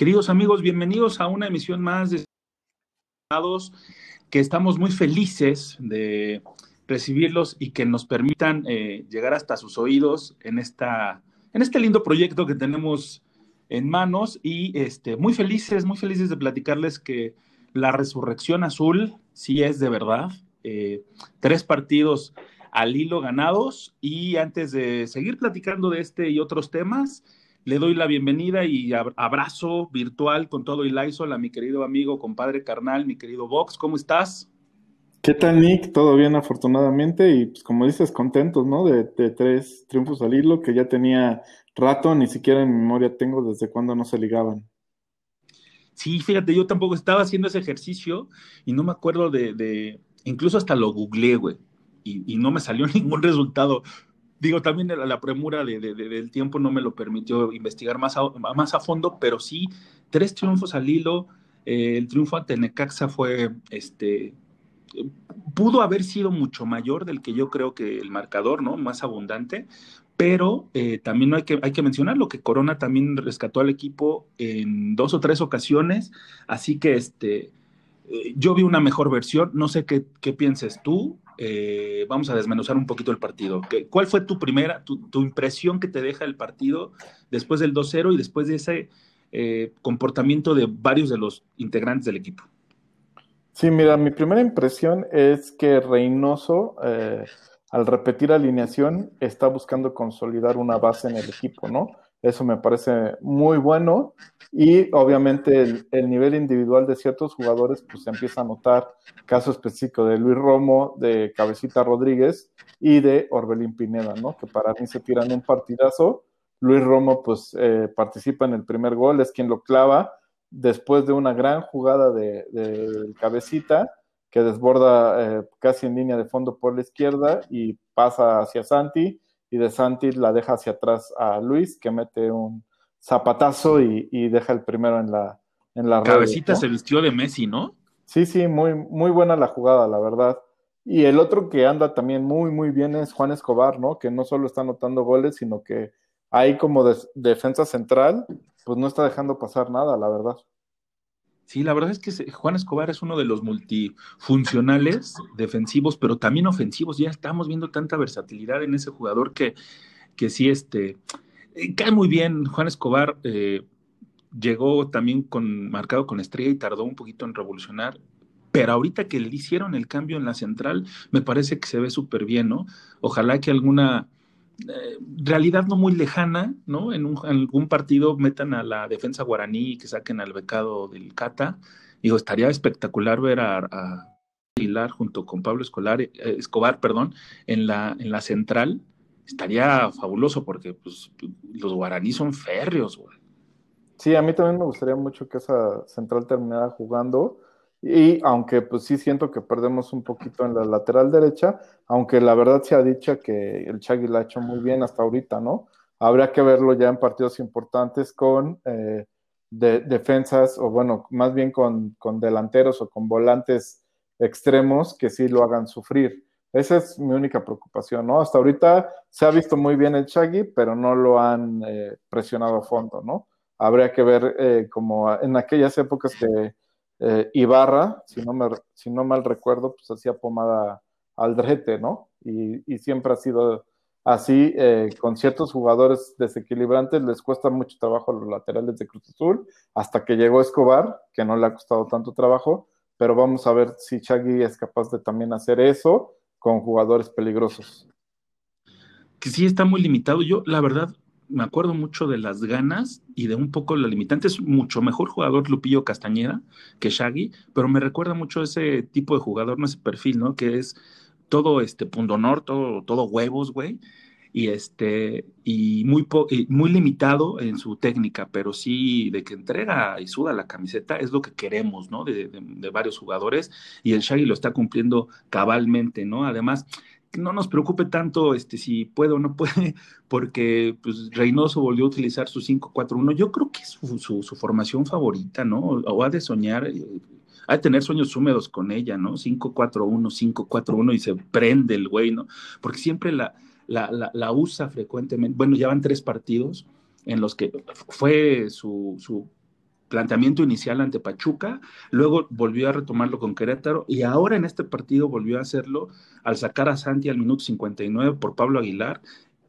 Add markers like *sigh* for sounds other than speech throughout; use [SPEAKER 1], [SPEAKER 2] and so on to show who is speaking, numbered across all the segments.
[SPEAKER 1] Queridos amigos, bienvenidos a una emisión más de que estamos muy felices de recibirlos y que nos permitan eh, llegar hasta sus oídos en, esta, en este lindo proyecto que tenemos en manos y este, muy felices, muy felices de platicarles que la resurrección azul sí es de verdad. Eh, tres partidos al hilo ganados y antes de seguir platicando de este y otros temas, le doy la bienvenida y abrazo virtual con todo el Lysol a mi querido amigo, compadre carnal, mi querido Vox. ¿Cómo estás?
[SPEAKER 2] ¿Qué tal, Nick? Todo bien, afortunadamente. Y pues, como dices, contentos, ¿no? De, tres triunfos al hilo que ya tenía rato, ni siquiera en memoria tengo desde cuándo no se ligaban.
[SPEAKER 1] Sí, fíjate, yo tampoco estaba haciendo ese ejercicio y no me acuerdo de, incluso hasta lo googleé, güey, y, y, no me salió *laughs* ningún resultado digo, también la, premura del tiempo no me lo permitió investigar más a, más a fondo, pero sí, tres triunfos al hilo. Eh, el triunfo ante Necaxa fue, este, pudo haber sido mucho mayor del que yo creo que el marcador, ¿no? Más abundante, pero eh, también hay que, hay que mencionar lo que Corona también rescató al equipo en dos o tres ocasiones, así que este, eh, yo vi una mejor versión, no sé qué, qué pienses tú, eh, vamos a desmenuzar un poquito el partido. ¿Cuál fue tu primera, tu, impresión que te deja el partido después del 2-0 y después de ese eh, comportamiento de varios de los integrantes del equipo?
[SPEAKER 2] Sí, mira, mi primera impresión es que Reynoso, eh, al repetir alineación, está buscando consolidar una base en el equipo, ¿no? Eso me parece muy bueno y obviamente el, nivel individual de ciertos jugadores pues se empieza a notar, caso específico de Luis Romo, de Cabecita Rodríguez y de Orbelín Pineda, ¿no? Que para mí se tiran un partidazo. Luis Romo pues eh, participa en el primer gol, es quien lo clava después de una gran jugada de, Cabecita que desborda eh, casi en línea de fondo por la izquierda y pasa hacia Santi y de Santi la deja hacia atrás a Luis, que mete un zapatazo y, deja el primero en la, en la
[SPEAKER 1] Cabecita se vistió de Messi, ¿no?
[SPEAKER 2] Sí, sí, muy, muy buena la jugada, la verdad. Y el otro que anda también muy, muy bien es Juan Escobar, ¿no? Que no solo está anotando goles, sino que ahí como defensa central, pues no está dejando pasar nada, la verdad.
[SPEAKER 1] Sí, la verdad es que Juan Escobar es uno de los multifuncionales defensivos, pero también ofensivos. Ya estamos viendo tanta versatilidad en ese jugador que, que sí, este, eh, cae muy bien. Juan Escobar eh, llegó también con, marcado con estrella y tardó un poquito en revolucionar. Pero ahorita que le hicieron el cambio en la central, me parece que se ve súper bien, ¿no? Ojalá que alguna eh, realidad no muy lejana, ¿no? En, algún partido metan a la defensa guaraní y que saquen al becado del Cata. Digo, estaría espectacular ver a, a junto con Pablo Escolar, eh, Escobar, perdón, en la, en la central. Estaría fabuloso porque pues, los guaraní son férreos, güey.
[SPEAKER 2] Sí, a mí también me gustaría mucho que esa central terminara jugando y aunque pues sí siento que perdemos un poquito en la lateral derecha, aunque la verdad se ha dicho que el Chagui la ha hecho muy bien hasta ahorita, ¿no? Habría que verlo ya en partidos importantes con eh, defensas, o bueno, más bien con, delanteros o con volantes extremos que sí lo hagan sufrir. Esa es mi única preocupación, ¿no? Hasta ahorita se ha visto muy bien el Chagui, pero no lo han eh, presionado a fondo, ¿no? Habría que ver eh, como en aquellas épocas que eh, Ibarra, si no, me, si no mal recuerdo, pues hacía pomada al drete, ¿no? Y, siempre ha sido así, eh, con ciertos jugadores desequilibrantes les cuesta mucho trabajo a los laterales de Cruz Azul, hasta que llegó Escobar, que no le ha costado tanto trabajo, pero vamos a ver si Chagui es capaz de también hacer eso con jugadores peligrosos.
[SPEAKER 1] Que sí está muy limitado. Yo, la verdad, me acuerdo mucho de las ganas y de un poco la limitante. Es mucho mejor jugador Lupillo Castañeda que Shaggy, pero me recuerda mucho ese tipo de jugador, no ese perfil, ¿no? Que es todo este pundonor, todo, todo huevos, güey. y este y muy muy limitado en su técnica, pero sí de que entrega y suda la camiseta es lo que queremos, ¿no? De, varios jugadores y el Shaggy lo está cumpliendo cabalmente, ¿no? Además no nos preocupe tanto este, si puede o no *laughs* puede, porque pues, Reynoso volvió a utilizar su 5-4-1. Yo creo que es su, su, formación favorita, ¿no? O ha de soñar, eh, ha de tener sueños húmedos con ella, ¿no? 5-4-1, 5-4-1 y se prende el güey, ¿no? Porque siempre la, la, la, usa frecuentemente. Bueno, ya van tres partidos en los que fue su, su planteamiento inicial ante Pachuca, luego volvió a retomarlo con Querétaro y ahora en este partido volvió a hacerlo al sacar a Santi al minuto 59 por Pablo Aguilar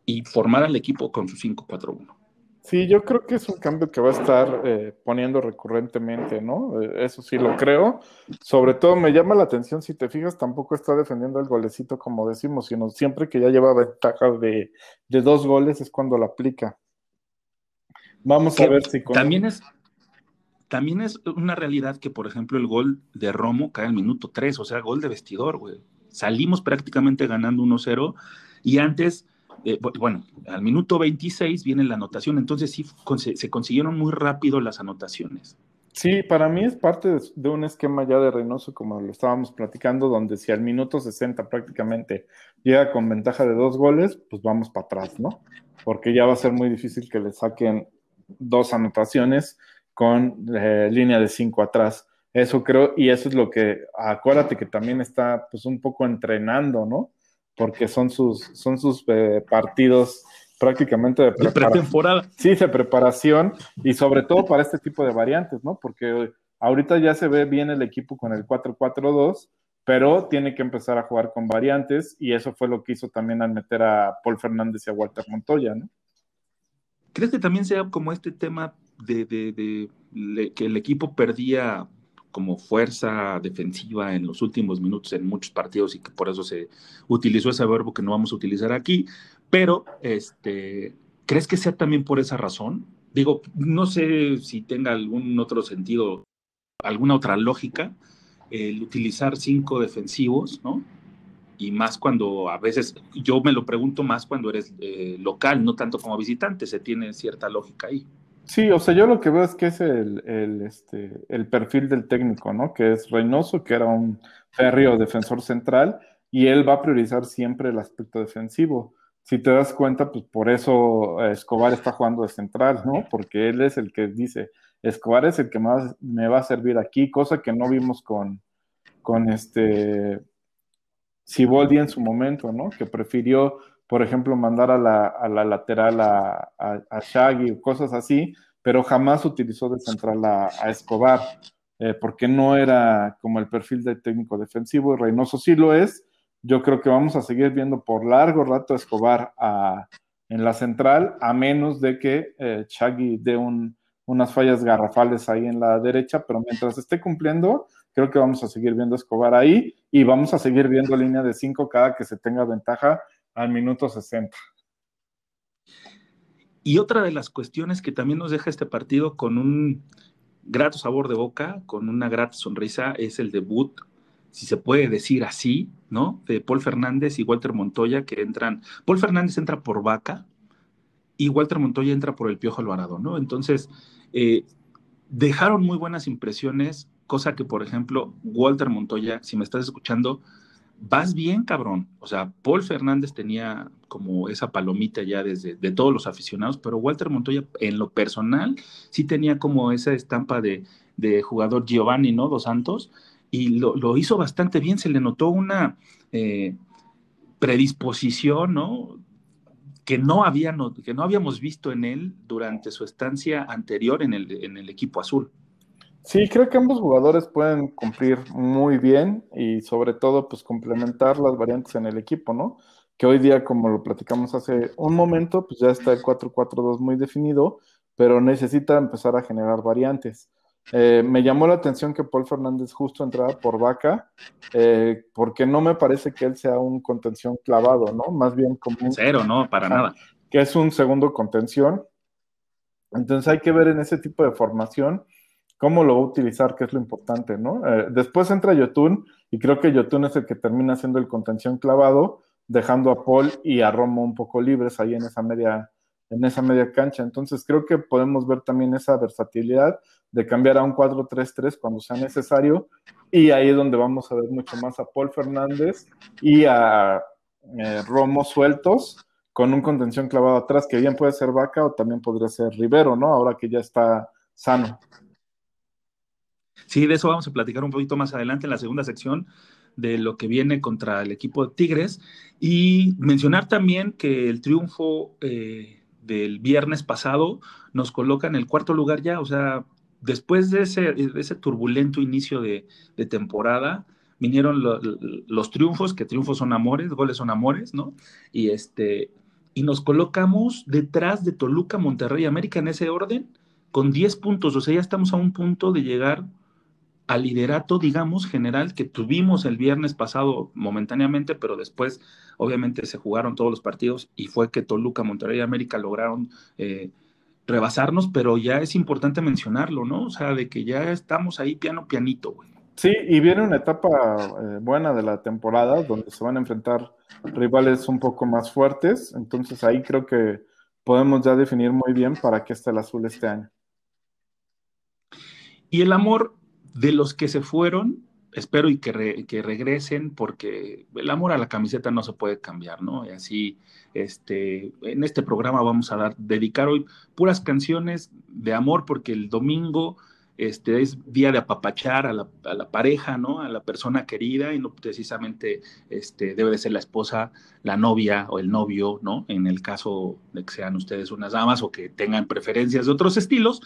[SPEAKER 1] y formar al equipo con su 5-4-1.
[SPEAKER 2] Sí, yo creo que es un cambio que va a estar eh, poniendo recurrentemente, ¿no? Eh, eso sí lo creo. Sobre todo me llama la atención, si te fijas, tampoco está defendiendo el golecito como decimos, sino siempre que ya lleva ventaja de, dos goles es cuando lo aplica. Vamos a ver si...
[SPEAKER 1] También es, también es una realidad que, por ejemplo, el gol de Romo cae al minuto 3, o sea, gol de vestidor, güey. Salimos prácticamente ganando 1-0 y antes eh, bueno, al minuto 26 viene la anotación, entonces sí se consiguieron muy rápido las anotaciones.
[SPEAKER 2] Sí, para mí es parte de, un esquema ya de Reynoso, como lo estábamos platicando, donde si al minuto 60 prácticamente llega con ventaja de dos goles, pues vamos para atrás, ¿no? Porque ya va a ser muy difícil que le saquen dos anotaciones con eh, línea de cinco atrás. Eso creo, y eso es lo que, acuérdate que también está pues un poco entrenando, ¿no? porque son sus, son sus eh, partidos prácticamente de,
[SPEAKER 1] pretemporada.
[SPEAKER 2] Sí, de preparación y sobre todo para este tipo de variantes, ¿no? Porque ahorita ya se ve bien el equipo con el 4-4-2, pero tiene que empezar a jugar con variantes y eso fue lo que hizo también al meter a Paul Fernández y a Walter Montoya, ¿no?
[SPEAKER 1] ¿Crees que también sea como este tema de, de que el equipo perdía como fuerza defensiva en los últimos minutos en muchos partidos y que por eso se utilizó ese verbo que no vamos a utilizar aquí, pero este, ¿crees que sea también por esa razón? Digo, no sé si tenga algún otro sentido, alguna otra lógica, el utilizar cinco defensivos, ¿no? Y más cuando a veces, yo me lo pregunto más cuando eres eh, local, no tanto como visitante, se tiene cierta lógica ahí.
[SPEAKER 2] Sí, o sea, yo lo que veo es que es el, este, el perfil del técnico, ¿no? Que es Reynoso, que era un férreo defensor central, y él va a priorizar siempre el aspecto defensivo. Si te das cuenta, pues por eso eh, Escobar está jugando de central, ¿no? Porque él es el que dice, Escobar es el que más me va a servir aquí, cosa que no vimos con, con este Siboldi en su momento, ¿no? Que prefirió por ejemplo, mandar a la, a la lateral a, a, Shaggy o cosas así, pero jamás utilizó de central a, Escobar, eh, porque no era como el perfil de técnico defensivo, y Reynoso sí lo es. Yo creo que vamos a seguir viendo por largo rato a Escobar en la central, a menos de que eh, Shaggy dé unas fallas garrafales ahí en la derecha, pero mientras esté cumpliendo, creo que vamos a seguir viendo a Escobar ahí y vamos a seguir viendo línea de cinco cada que se tenga ventaja al minuto 60.
[SPEAKER 1] Y otra de las cuestiones que también nos deja este partido con un grato sabor de boca, con una grata sonrisa, es el debut, si se puede decir así, ¿no? De Paul Fernández y Walter Montoya que entran. Paul Fernández entra por Vaca y Walter Montoya entra por el Piojo Alvarado, ¿no? Entonces, eh, dejaron muy buenas impresiones, cosa que, por ejemplo, Walter Montoya, si me estás escuchando, vas bien, cabrón. O sea, Paul Fernández tenía como esa palomita ya desde de todos los aficionados, pero Walter Montoya en lo personal sí tenía como esa estampa de, jugador Giovanni, ¿no? Dos Santos, y lo, hizo bastante bien, se le notó una eh, predisposición, ¿no? Que no, había, que no habíamos visto en él durante su estancia anterior en el, en el equipo azul.
[SPEAKER 2] Sí, creo que ambos jugadores pueden cumplir muy bien y sobre todo pues complementar las variantes en el equipo, ¿no? Que hoy día, como lo platicamos hace un momento, pues ya está el 4-4-2 muy definido, pero necesita empezar a generar variantes. Eh, me llamó la atención que Paul Fernández justo entrara por vaca, eh, porque no me parece que él sea un contención clavado, ¿no? Más bien como un...
[SPEAKER 1] Cero, no, para nada.
[SPEAKER 2] Que es un segundo contención. Entonces hay que ver en ese tipo de formación cómo lo va a utilizar, que es lo importante, ¿no? Eh, después entra Yotun y creo que Yotun es el que termina siendo el contención clavado, dejando a Paul y a Romo un poco libres ahí en esa media, en esa media cancha. Entonces creo que podemos ver también esa versatilidad de cambiar a un 4-3-3 cuando sea necesario y ahí es donde vamos a ver mucho más a Paul Fernández y a eh, Romo sueltos con un contención clavado atrás, que bien puede ser Vaca o también podría ser Rivero, ¿no? Ahora que ya está sano.
[SPEAKER 1] Sí, de eso vamos a platicar un poquito más adelante en la segunda sección de lo que viene contra el equipo de Tigres y mencionar también que el triunfo eh, del viernes pasado nos coloca en el cuarto lugar ya, o sea, después de ese, ese turbulento inicio de, temporada, vinieron los triunfos, que triunfos son amores, goles son amores, ¿no? Y este y nos colocamos detrás de Toluca, Monterrey, América en ese orden, con 10 puntos, o sea, ya estamos a un punto de llegar al liderato, digamos, general que tuvimos el viernes pasado momentáneamente, pero después obviamente se jugaron todos los partidos y fue que Toluca, Monterrey y América lograron eh, rebasarnos, pero ya es importante mencionarlo, ¿no? O sea, de que ya estamos ahí piano pianito, güey.
[SPEAKER 2] Sí, y viene una etapa eh, buena de la temporada donde se van a enfrentar rivales un poco más fuertes, entonces ahí creo que podemos ya definir muy bien para qué está el azul este año.
[SPEAKER 1] Y el amor de los que se fueron, espero y que, regresen, porque el amor a la camiseta no se puede cambiar, ¿no? Y así, este, en este programa vamos a dar, dedicar hoy puras canciones de amor, porque el domingo este, es día de apapachar a la, pareja, ¿no? A la persona querida, y no precisamente este, debe de ser la esposa, la novia o el novio, ¿no? En el caso de que sean ustedes unas damas o que tengan preferencias de otros estilos.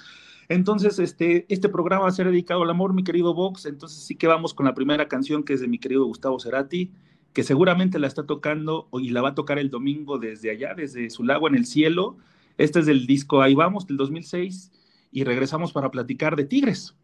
[SPEAKER 1] Entonces, este, este programa va a ser dedicado al amor, mi querido Vox. Entonces, sí que vamos con la primera canción que es de mi querido Gustavo Cerati, que seguramente la está tocando y la va a tocar el domingo desde allá, desde su lago en el cielo. Este es del disco Ahí vamos, del 2006, y regresamos para platicar de Tigres.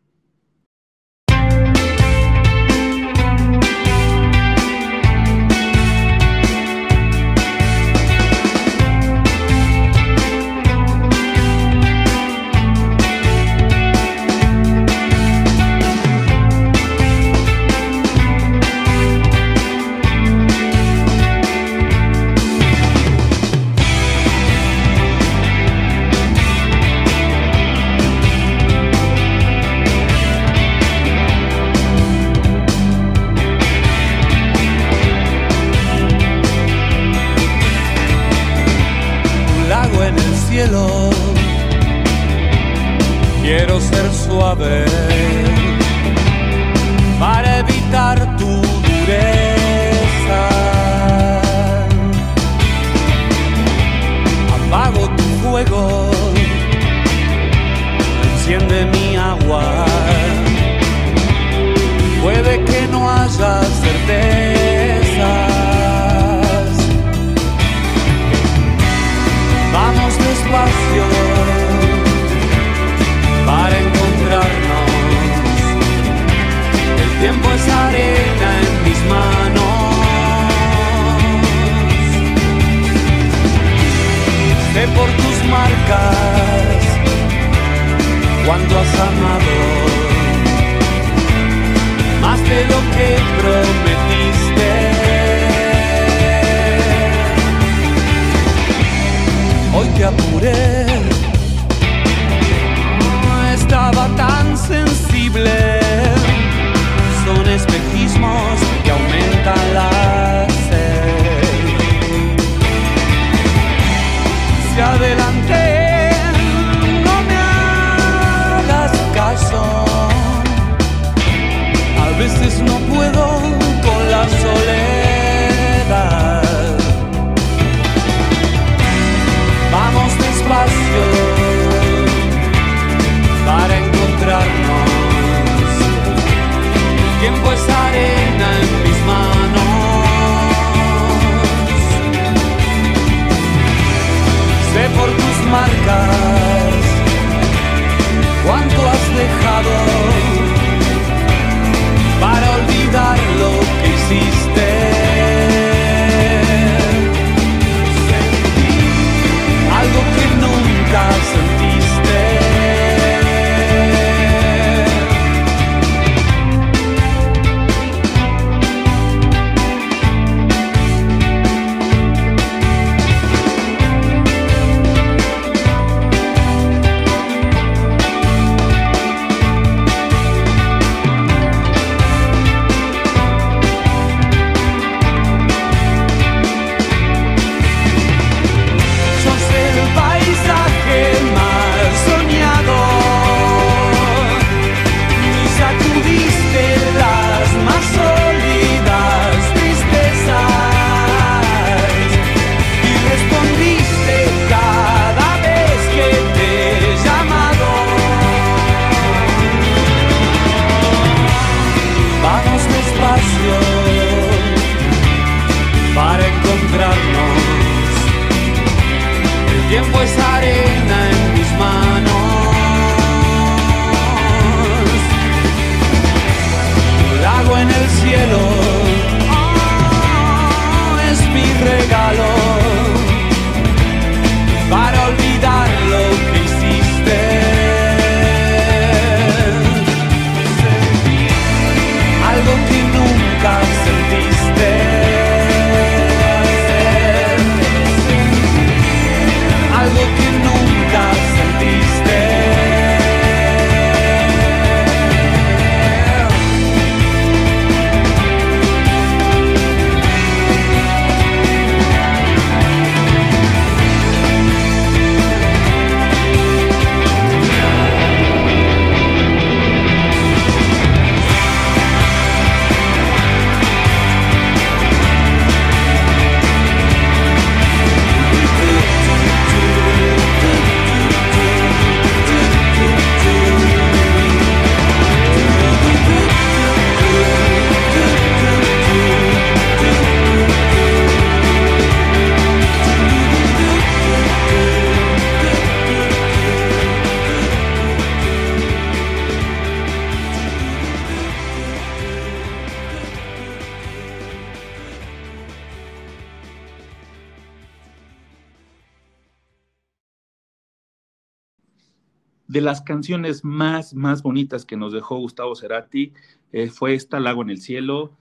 [SPEAKER 1] Las canciones más, más bonitas que nos dejó Gustavo Cerati eh, fue esta, Lago en el Cielo,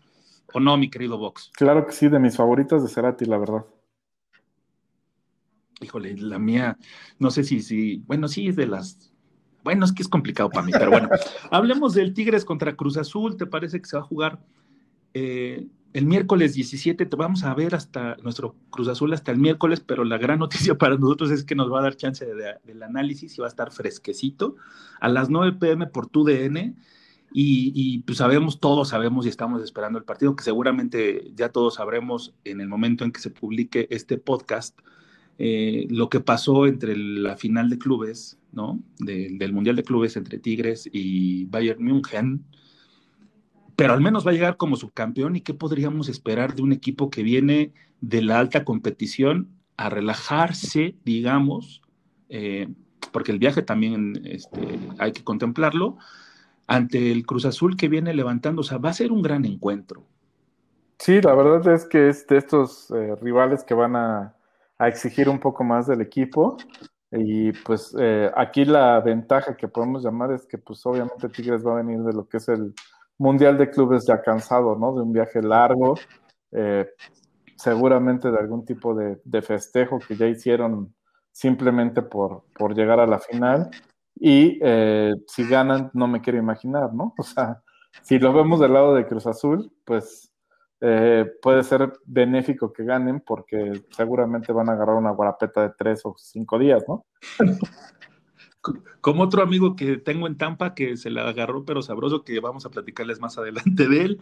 [SPEAKER 1] ¿o no, mi querido Vox?
[SPEAKER 2] Claro que sí, de mis favoritas de Cerati, la verdad.
[SPEAKER 1] Híjole, la mía, no sé si, si, bueno, sí es de las, bueno, es que es complicado para mí, pero bueno, *laughs* hablemos del Tigres contra Cruz Azul, ¿te parece que se va a jugar eh, el miércoles 17? Te vamos a ver hasta nuestro Cruz Azul hasta el miércoles, pero la gran *laughs* noticia para nosotros es que nos va a dar chance de, de, del análisis y va a estar fresquecito a las 9 pm por tu DN. Y, y, pues sabemos, todos sabemos y estamos esperando el partido, que seguramente ya todos sabremos en el momento en que se publique este podcast, eh, lo que pasó entre la final de clubes, ¿no? De, del Mundial de Clubes entre Tigres y Bayern München, pero al menos va a llegar como subcampeón y qué podríamos esperar de un equipo que viene de la alta competición a relajarse, digamos, eh, porque el viaje también este, hay que contemplarlo, ante el Cruz Azul que viene levantando, o sea, va a ser un gran encuentro.
[SPEAKER 2] Sí, la verdad es que es de estos eh, rivales que van a, exigir un poco más del equipo. Y pues eh, aquí la ventaja que podemos llamar es que pues obviamente Tigres va a venir de lo que es el Mundial de Clubes ya cansado, ¿no? De un viaje largo, eh, seguramente de algún tipo de, festejo que ya hicieron simplemente por, por llegar a la final. Y eh, si ganan, no me quiero imaginar, ¿no? *laughs* O sea, si lo vemos del lado de Cruz Azul, pues eh, puede ser benéfico que ganen porque seguramente van a agarrar una guarapeta de tres o cinco días, ¿no? *laughs*
[SPEAKER 1] Como otro amigo que tengo en Tampa que se la agarró, pero sabroso, que vamos a platicarles más adelante de él.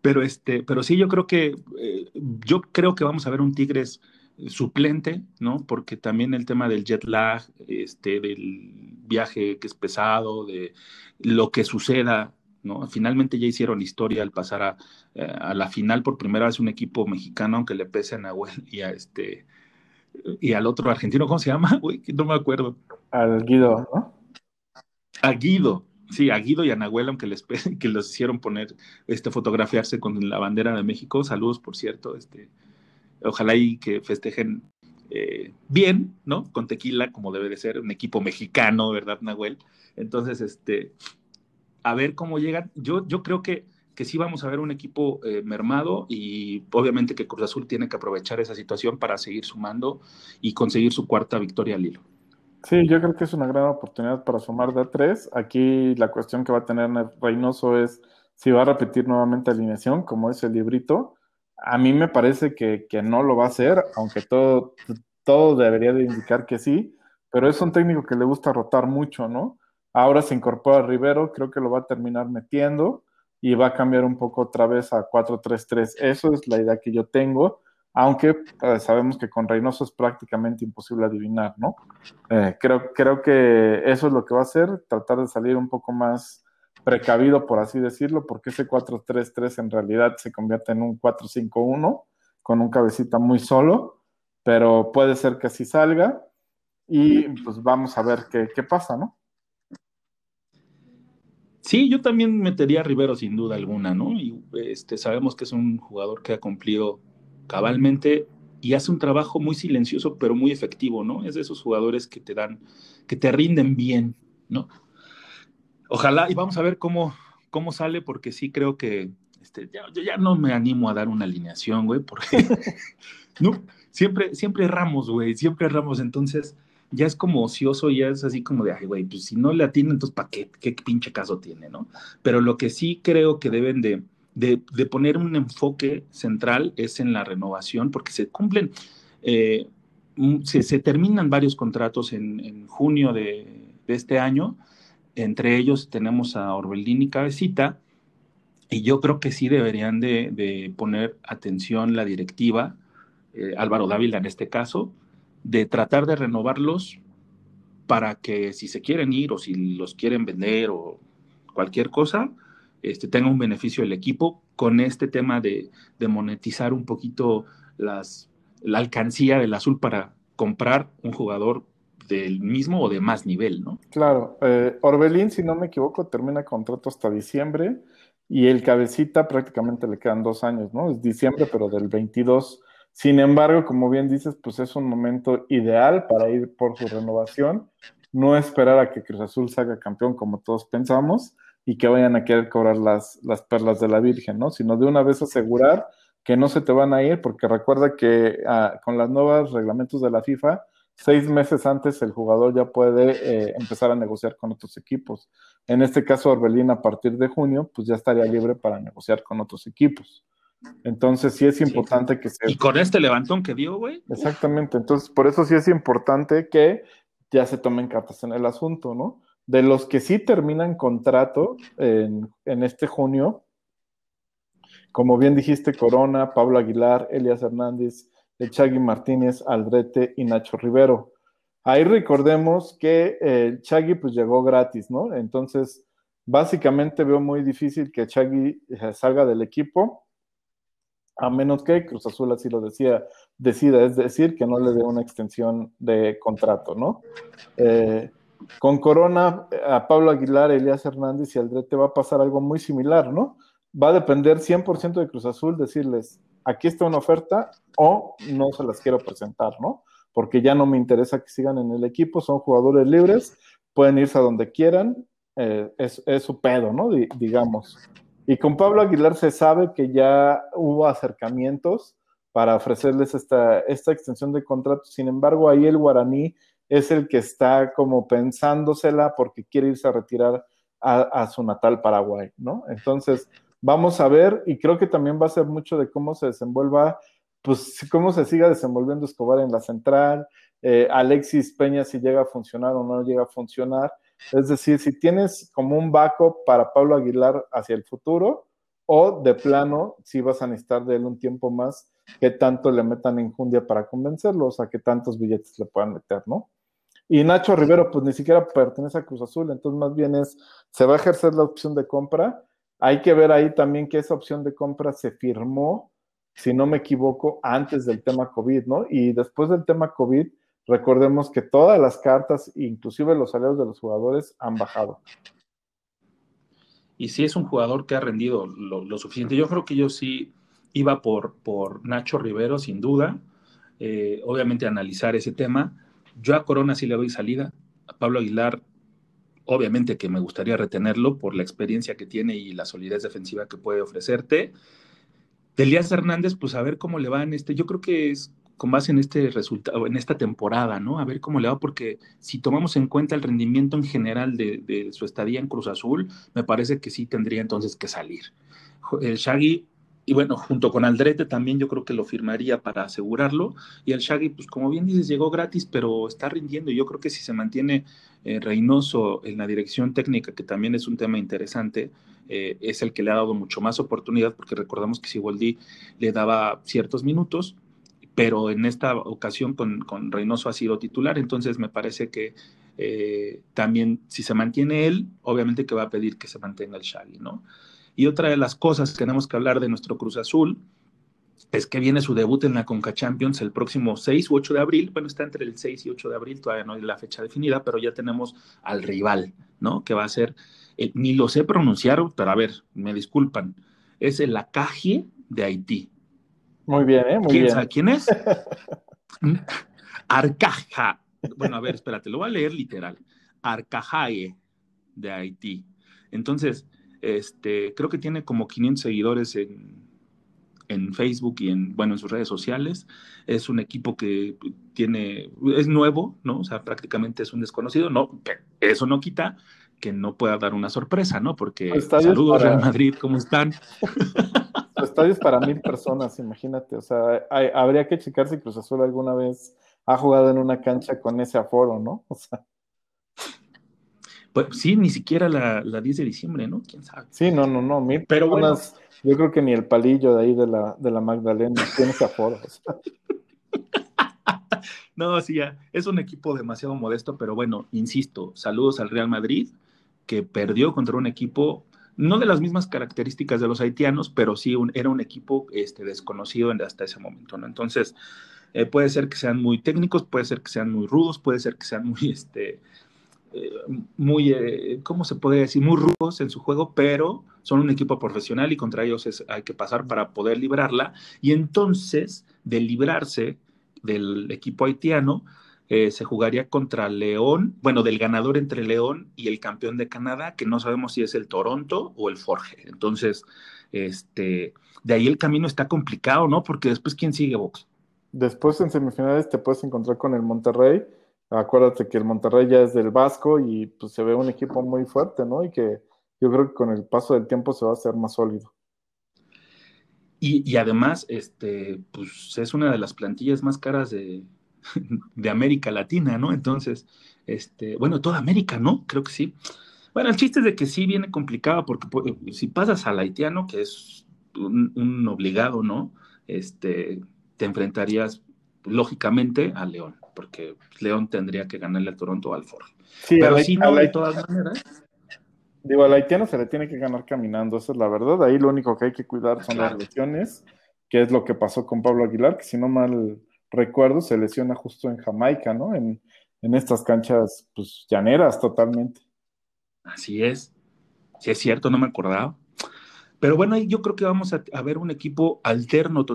[SPEAKER 1] Pero, este, pero sí, yo creo que eh, yo creo que vamos a ver un Tigres suplente, ¿no? Porque también el tema del jet lag, este, del viaje que es pesado, de lo que suceda, ¿no? Finalmente ya hicieron historia al pasar a, a la final por primera vez un equipo mexicano, aunque le pese a Nahuel y a este y al otro argentino, ¿cómo se llama? *laughs* Uy, no me acuerdo.
[SPEAKER 2] Al Guido, ¿no?
[SPEAKER 1] A Guido, sí, a Guido y a Nahuel, aunque les *laughs* que los hicieron poner, este, fotografiarse con la bandera de México. Saludos, por cierto, este, ojalá y que festejen eh, bien, ¿no? Con tequila, como debe de ser, un equipo mexicano, ¿verdad, Nahuel? Entonces, este, a ver cómo llegan. Yo, yo creo que, que sí vamos a ver un equipo eh, mermado y obviamente que Cruz Azul tiene que aprovechar esa situación para seguir sumando y conseguir su cuarta victoria al hilo.
[SPEAKER 2] Sí, yo creo que es una gran oportunidad para sumar de a tres. Aquí la cuestión que va a tener Reynoso es si va a repetir nuevamente alineación, como es el librito. A mí me parece que, que no lo va a hacer, aunque todo, todo debería de indicar que sí, pero es un técnico que le gusta rotar mucho, ¿no? Ahora se incorpora Rivero, creo que lo va a terminar metiendo y va a cambiar un poco otra vez a 4-3-3. Eso es la idea que yo tengo, aunque eh, sabemos que con Reynoso es prácticamente imposible adivinar, ¿no? Eh, creo, creo que eso es lo que va a hacer, tratar de salir un poco más precavido, por así decirlo, porque ese 4-3-3 en realidad se convierte en un 4-5-1 con un cabecita muy solo, pero puede ser que así salga. y pues vamos a ver qué, qué pasa, ¿no?
[SPEAKER 1] Sí, yo también metería a Rivero sin duda alguna, ¿no? Y este, sabemos que es un jugador que ha cumplido cabalmente y hace un trabajo muy silencioso, pero muy efectivo, ¿no? Es de esos jugadores que te dan, que te rinden bien, ¿no? Ojalá, y vamos a ver cómo, cómo sale, porque sí creo que este, ya, yo ya no me animo a dar una alineación, güey, porque *laughs* no, siempre, siempre Ramos, güey, siempre Ramos, entonces ya es como ocioso, ya es así como de, ay, güey, pues si no le atienden, entonces ¿para qué? ¿Qué pinche caso tiene, no? Pero lo que sí creo que deben de, de, poner un enfoque central es en la renovación, porque se cumplen, eh, se, terminan varios contratos en, junio de, este año, entre ellos tenemos a Orbelín y Cabecita, y yo creo que sí deberían de, poner atención la directiva, eh, Álvaro Dávila en este caso, de tratar de renovarlos para que si se quieren ir o si los quieren vender o cualquier cosa, este, tenga un beneficio el equipo con este tema de, monetizar un poquito las, la alcancía del azul para comprar un jugador del mismo o de más nivel, ¿no?
[SPEAKER 2] Claro, eh, Orbelín, si no me equivoco, termina contrato hasta diciembre y el cabecita prácticamente le quedan dos años, ¿no? Es diciembre, pero del 22. Sin embargo, como bien dices, pues es un momento ideal para ir por su renovación, no esperar a que Cruz Azul salga campeón como todos pensamos, y que vayan a querer cobrar las, las perlas de la Virgen, ¿no? Sino de una vez asegurar que no se te van a ir, porque recuerda que ah, con los nuevos reglamentos de la FIFA, seis meses antes el jugador ya puede eh, empezar a negociar con otros equipos. En este caso, Orbelín a partir de junio, pues ya estaría libre para negociar con otros equipos. Entonces sí es importante que se...
[SPEAKER 1] Y con este levantón que dio, güey.
[SPEAKER 2] Exactamente, entonces por eso sí es importante que ya se tomen cartas en el asunto, ¿no? De los que sí terminan contrato en, este junio, como bien dijiste, Corona, Pablo Aguilar, Elias Hernández, Chagui Martínez, Aldrete y Nacho Rivero. Ahí recordemos que el eh, Chagui pues llegó gratis, ¿no? Entonces, básicamente veo muy difícil que Chagui eh, salga del equipo, a menos que Cruz Azul así lo decía, decida, es decir, que no le dé una extensión de contrato, ¿no? Eh, con Corona, a Pablo Aguilar, Elías Hernández y Aldrete va a pasar algo muy similar, ¿no? Va a depender 100% de Cruz Azul decirles, aquí está una oferta o no se las quiero presentar, ¿no? Porque ya no me interesa que sigan en el equipo, son jugadores libres, pueden irse a donde quieran, eh, es, su pedo, ¿no? digamos. Y con Pablo Aguilar se sabe que ya hubo acercamientos para ofrecerles esta, esta extensión de contrato, sin embargo, ahí el guaraní es el que está como pensándosela porque quiere irse a retirar a, su natal Paraguay, ¿no? Entonces, vamos a ver, y creo que también va a ser mucho de cómo se desenvuelva, pues cómo se siga desenvolviendo Escobar en la central, eh, Alexis Peña si llega a funcionar o no llega a funcionar. Es decir, si tienes como un backup para Pablo Aguilar hacia el futuro, o de plano, si vas a necesitar de él un tiempo más, que tanto le metan en Jundia para convencerlo, o sea, que tantos billetes le puedan meter, ¿no? Y Nacho Rivero, pues ni siquiera pertenece a Cruz Azul, entonces más bien es, se va a ejercer la opción de compra. Hay que ver ahí también que esa opción de compra se firmó, si no me equivoco, antes del tema COVID, ¿no? Y después del tema COVID, recordemos que todas las cartas, inclusive los salarios de los jugadores, han bajado.
[SPEAKER 1] Y si es un jugador que ha rendido lo, suficiente. Yo creo que yo sí iba por, por Nacho Rivero, sin duda. Eh, obviamente analizar ese tema yo a Corona sí le doy salida. A Pablo Aguilar, obviamente que me gustaría retenerlo por la experiencia que tiene y la solidez defensiva que puede ofrecerte. Elías Hernández, pues a ver cómo le va en este. Yo creo que es con base en este resultado, en esta temporada, ¿no? A ver cómo le va, porque si tomamos en cuenta el rendimiento en general de, su estadía en Cruz Azul, me parece que sí tendría entonces que salir. El Shaggy y bueno, junto con Aldrete también yo creo que lo firmaría para asegurarlo. Y el Shaggy, pues como bien dices, llegó gratis, pero está rindiendo. Y yo creo que si se mantiene eh, Reynoso en la dirección técnica, que también es un tema interesante, eh, es el que le ha dado mucho más oportunidad, porque recordamos que Siboldi le daba ciertos minutos, pero en esta ocasión con, con Reynoso ha sido titular. Entonces me parece que eh, también si se mantiene él, obviamente que va a pedir que se mantenga el Shaggy, ¿no? Y otra de las cosas que tenemos que hablar de nuestro Cruz Azul es que viene su debut en la Conca Champions el próximo 6 u 8 de abril. Bueno, está entre el 6 y 8 de abril, todavía no hay la fecha definida, pero ya tenemos al rival, ¿no? Que va a ser, eh, ni lo sé pronunciar, pero a ver, me disculpan, es el Acaje de Haití.
[SPEAKER 2] Muy bien, ¿eh? Muy
[SPEAKER 1] ¿Quién
[SPEAKER 2] bien.
[SPEAKER 1] sabe quién es? *laughs* Arcaja. Bueno, a ver, espérate, lo voy a leer literal. Arcajae de Haití. Entonces, este, creo que tiene como 500 seguidores en, en Facebook y en, bueno, en sus redes sociales. Es un equipo que tiene, es nuevo, ¿no? O sea, prácticamente es un desconocido. No, eso no quita que no pueda dar una sorpresa, ¿no? Porque saludos
[SPEAKER 2] para-
[SPEAKER 1] Real Madrid, ¿cómo están? *laughs*
[SPEAKER 2] Su estadio es para mil personas, imagínate. O sea, hay- habría que checar si Cruz Azul alguna vez ha jugado en una cancha con ese aforo, ¿no? O sea,
[SPEAKER 1] Pues sí, ni siquiera la, la 10 de diciembre, ¿no? ¿Quién sabe?
[SPEAKER 2] sí, no, no, no. Mil
[SPEAKER 1] Pero bueno.
[SPEAKER 2] personas, yo creo que ni el palillo de ahí de la, de la Magdalena tiene ese aforo. o sea. *laughs*
[SPEAKER 1] No, sí, ya, es un equipo demasiado modesto, pero bueno, insisto, saludos al Real Madrid, que perdió contra un equipo, no de las mismas características de los haitianos, pero sí un- era un equipo este, desconocido hasta ese momento, ¿no? Entonces, eh, puede ser que sean muy técnicos, puede ser que sean muy rudos, puede ser que sean muy, *laughs* este, eh, muy, eh, ¿cómo se puede decir? Muy rudos en su juego, pero son un equipo profesional y contra ellos es- hay que pasar para poder librarla. Y entonces, de librarse del equipo haitiano, eh, se jugaría contra León, bueno, del ganador entre León y el campeón de Canadá, que no sabemos si es el Toronto o el Forge. Entonces, este, de ahí el camino está complicado, ¿no? Porque después, ¿quién sigue, Vox?
[SPEAKER 2] Después en semifinales te puedes encontrar con el Monterrey. Acuérdate que el Monterrey ya es del Vasco y pues se ve un equipo muy fuerte, ¿no? Y que yo creo que con el paso del tiempo se va a hacer más sólido.
[SPEAKER 1] Y, y además, este, pues es una de las plantillas más caras de, de América Latina, ¿no? Entonces, este, bueno, toda América, ¿no? Creo que sí. Bueno, el chiste es de que sí viene complicado porque pues, si pasas al haitiano, que es un, un obligado, ¿no? Este, te enfrentarías lógicamente a León, porque León tendría que ganarle al Toronto o al Ford.
[SPEAKER 2] Sí,
[SPEAKER 1] Pero si no, de todas maneras,
[SPEAKER 2] Digo, al haitiano se le tiene que ganar caminando, esa es la verdad. Ahí lo único que hay que cuidar son
[SPEAKER 1] Claro.
[SPEAKER 2] las lesiones, que es lo que pasó con Pablo Aguilar, que si no mal recuerdo, se lesiona justo en Jamaica, ¿no? En, en estas canchas, pues, llaneras totalmente.
[SPEAKER 1] Así es. Sí, es cierto, no me acordaba. Pero bueno, yo creo que vamos a, ver un equipo alterno.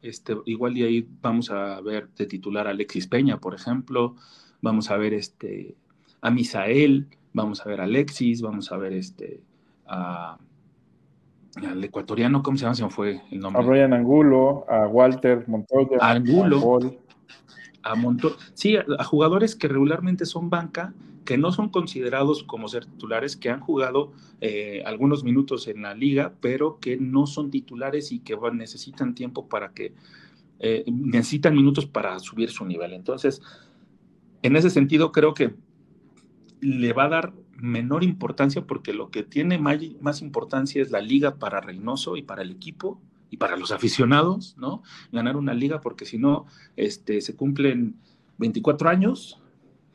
[SPEAKER 1] Este, igual y ahí vamos a ver de titular a Alexis Peña, por ejemplo. Vamos a ver este, a Misael, vamos a ver a Alexis, vamos a ver este, a, al ecuatoriano, ¿cómo se llama? Se me fue el
[SPEAKER 2] A
[SPEAKER 1] nombre.
[SPEAKER 2] Brian Angulo, a Walter Montoya,
[SPEAKER 1] A Angulo.
[SPEAKER 2] a
[SPEAKER 1] a montón, sí, a, a jugadores que regularmente son banca, que no son considerados como ser titulares, que han jugado eh, algunos minutos en la liga, pero que no son titulares y que bueno, necesitan tiempo para que, eh, necesitan minutos para subir su nivel. Entonces, en ese sentido, creo que le va a dar menor importancia porque lo que tiene más, más importancia es la liga para Reynoso y para el equipo y para los aficionados, ¿no? Ganar una liga porque si no, este, se cumplen 24 años,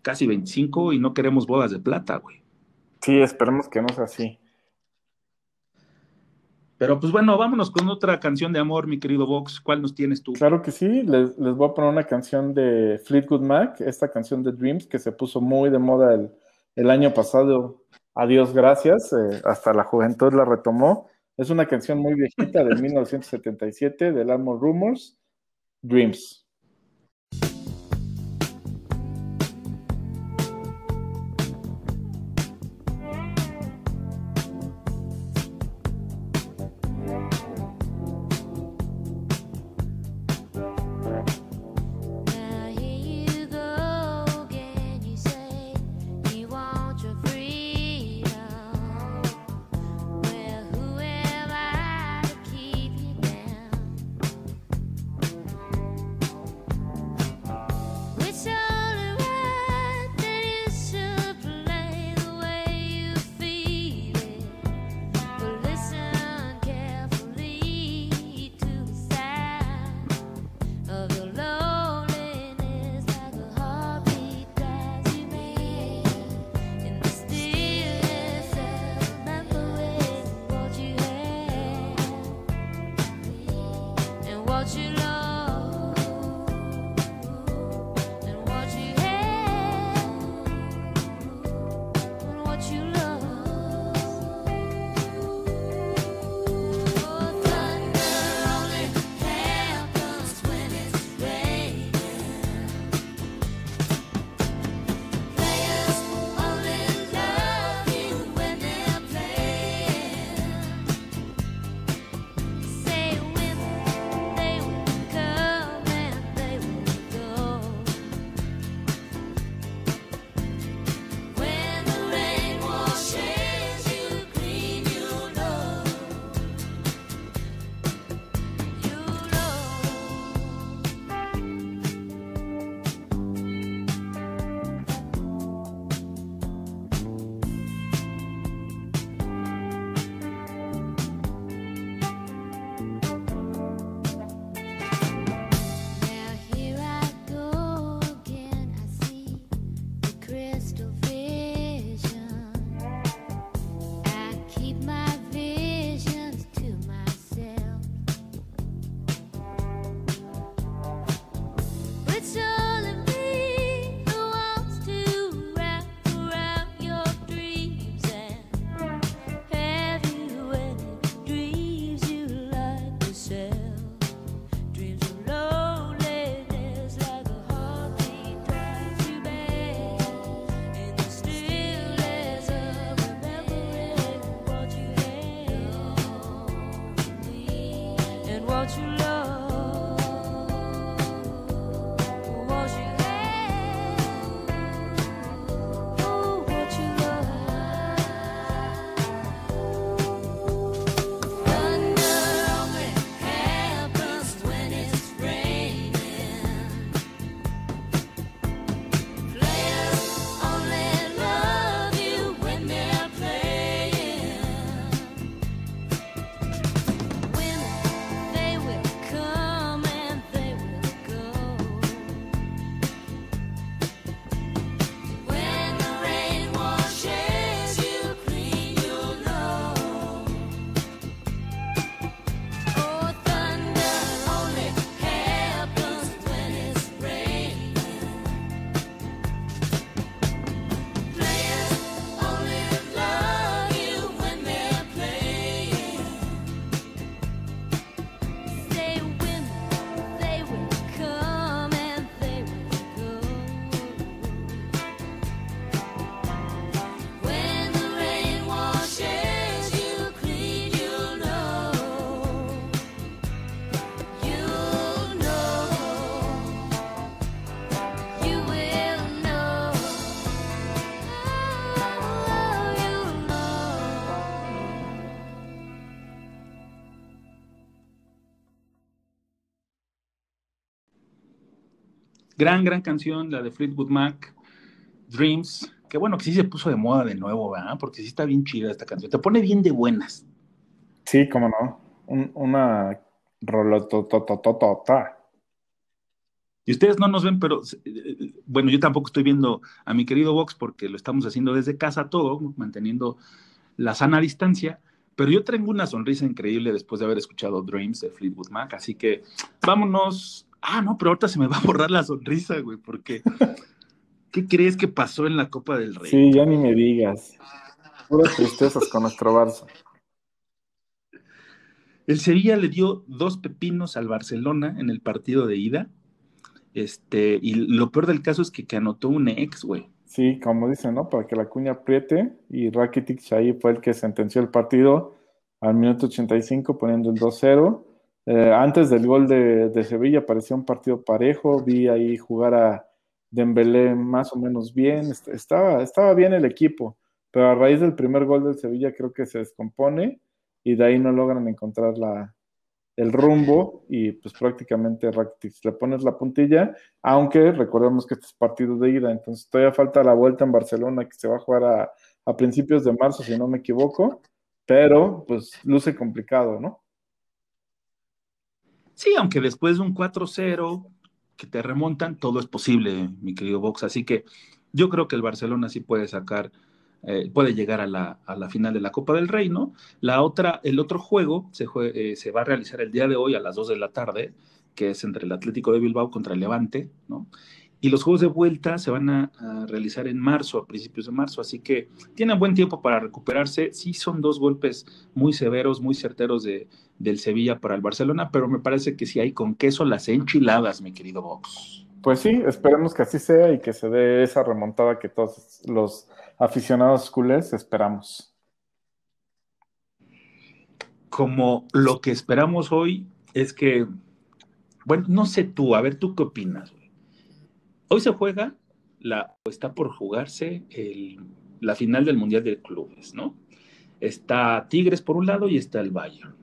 [SPEAKER 1] casi 25 y no queremos bodas de plata, güey.
[SPEAKER 2] Sí, esperemos que no sea así.
[SPEAKER 1] Pero pues bueno, vámonos con otra canción de amor, mi querido Vox. ¿Cuál nos tienes tú?
[SPEAKER 2] Claro que sí, les, les voy a poner una canción de Fleetwood Mac, esta canción de Dreams que se puso muy de moda el, el año pasado. Adiós, gracias, eh, hasta la juventud la retomó. Es una canción muy viejita de *laughs* 1977 del álbum Rumors, Dreams.
[SPEAKER 3] You love.
[SPEAKER 1] Gran, gran canción, la de Fleetwood Mac, Dreams, que bueno, que sí se puso de moda de nuevo, ¿verdad? Porque sí está bien chida esta canción. Te pone bien de buenas.
[SPEAKER 2] Sí, cómo no. Un- una rolototototota.
[SPEAKER 1] Y ustedes no nos ven, pero eh, bueno, yo tampoco estoy viendo a mi querido Vox porque lo estamos haciendo desde casa todo, manteniendo la sana distancia. Pero yo tengo una sonrisa increíble después de haber escuchado Dreams de Fleetwood Mac. Así que vámonos. Ah, no, pero ahorita se me va a borrar la sonrisa, güey, porque ¿qué crees que pasó en la Copa del Rey?
[SPEAKER 2] Sí, ya ni me digas. Puras tristezas con nuestro Barça.
[SPEAKER 1] El Sevilla le dio dos pepinos al Barcelona en el partido de ida. Este, y lo peor del caso es que, que anotó un ex, güey.
[SPEAKER 2] Sí, como dicen, ¿no? Para que la cuña apriete. Y Rakitic ahí fue el que sentenció el partido al minuto 85 poniendo el 2-0. Eh, antes del gol de, Sevilla parecía un partido parejo. Vi ahí jugar a Dembélé más o menos bien. Est- Estaba, estaba bien el equipo. Pero a raíz del primer gol del Sevilla creo que se descompone y de ahí no logran encontrar la, el rumbo y pues prácticamente Rakitic le pones la puntilla aunque recordemos que este es partido de ida, entonces todavía falta la vuelta en Barcelona que se va a jugar a, a principios de marzo, si no me equivoco, pero pues luce complicado, ¿no?
[SPEAKER 1] Sí, aunque después de un 4-0 que te remontan, todo es posible, mi querido Vox. Así que yo creo que el Barcelona sí puede sacar, eh, puede llegar a la, a la final de la Copa del Rey, ¿no? La otra, el otro juego se, jue- eh, se va a realizar el día de hoy a las 2 de la tarde, que es entre el Atlético de Bilbao contra el Levante, ¿no? Y los juegos de vuelta se van a, a realizar en marzo, a principios de marzo, así que tienen buen tiempo para recuperarse. Sí son dos golpes muy severos, muy certeros de, del Sevilla para el Barcelona, pero me parece que si hay con queso las enchiladas, mi querido Vox.
[SPEAKER 2] Pues sí, esperemos que así sea y que se dé esa remontada que todos los aficionados culés esperamos.
[SPEAKER 1] Como lo que esperamos hoy es que, bueno, no sé tú, a ver, ¿tú qué opinas? Hoy se juega, la, o está por jugarse la final del Mundial de Clubes, ¿no? Está Tigres por un lado y está el Bayern.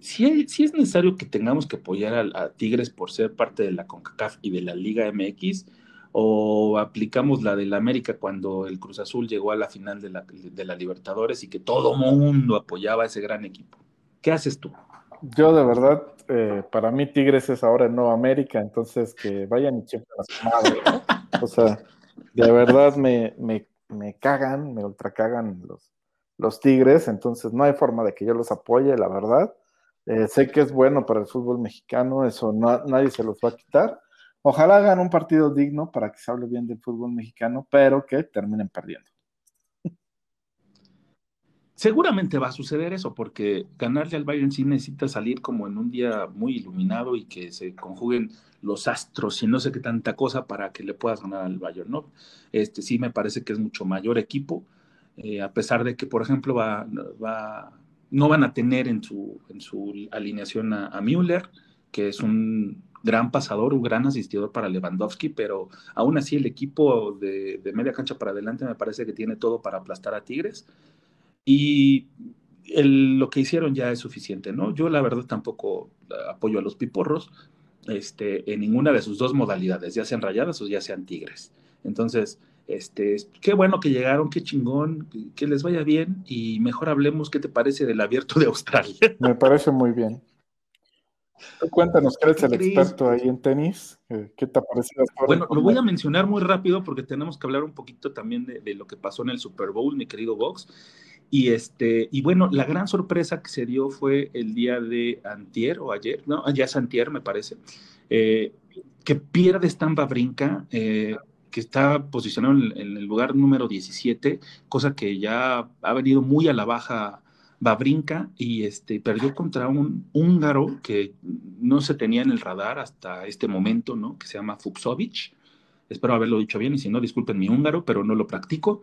[SPEAKER 1] Si, es necesario que tengamos que apoyar a, a Tigres por ser parte de la CONCACAF y de la Liga MX, o aplicamos la del América cuando el Cruz Azul llegó a la final de la, de la Libertadores y que todo mundo apoyaba a ese gran equipo. ¿Qué haces tú?
[SPEAKER 2] Yo de verdad, eh, para mí Tigres es ahora en Nueva América, entonces que vayan y chequen a su madre. O sea, de verdad me, me, me cagan, me ultra cagan los, los Tigres, entonces no hay forma de que yo los apoye, la verdad. Eh, sé que es bueno para el fútbol mexicano, eso no, nadie se los va a quitar. Ojalá hagan un partido digno para que se hable bien del fútbol mexicano, pero que terminen perdiendo.
[SPEAKER 1] Seguramente va a suceder eso, porque ganarle al Bayern sí necesita salir como en un día muy iluminado y que se conjuguen los astros y no sé qué tanta cosa para que le puedas ganar al Bayern, ¿no? Este sí me parece que es mucho mayor equipo, eh, a pesar de que, por ejemplo, va, no van a tener en su, en su alineación a, Müller, que es un gran pasador, un gran asistidor para Lewandowski, pero aún así el equipo de media cancha para adelante me parece que tiene todo para aplastar a Tigres. Y el- lo que hicieron ya es suficiente, ¿no? Yo la verdad tampoco apoyo a los piporros este, en ninguna de sus dos modalidades, ya sean rayadas o ya sean tigres. Entonces, este, qué bueno que llegaron, qué chingón, que les vaya bien y mejor hablemos qué te parece del abierto de Australia.
[SPEAKER 2] Me parece muy bien. Tú cuéntanos, que eres
[SPEAKER 1] ¿Qué
[SPEAKER 2] el experto ahí en tenis. eh, ¿Qué te ha parecido?
[SPEAKER 1] Bueno, lo voy a mencionar muy rápido porque tenemos que hablar un poquito también de, de lo que pasó en el Super Bowl, mi querido Vox. Y este, y bueno, la gran sorpresa que se dio fue el día de antier o ayer, no, ya es antier, me parece, eh, que pierde Stampa Brinca, eh, que está posicionado en, en el lugar número 17, cosa que ya ha venido muy a la baja Babrinka y este, perdió contra un húngaro que no se tenía en el radar hasta este momento, ¿no? Que se llama Fuxovic. Espero haberlo dicho bien y si no, disculpen mi húngaro, pero no lo practico.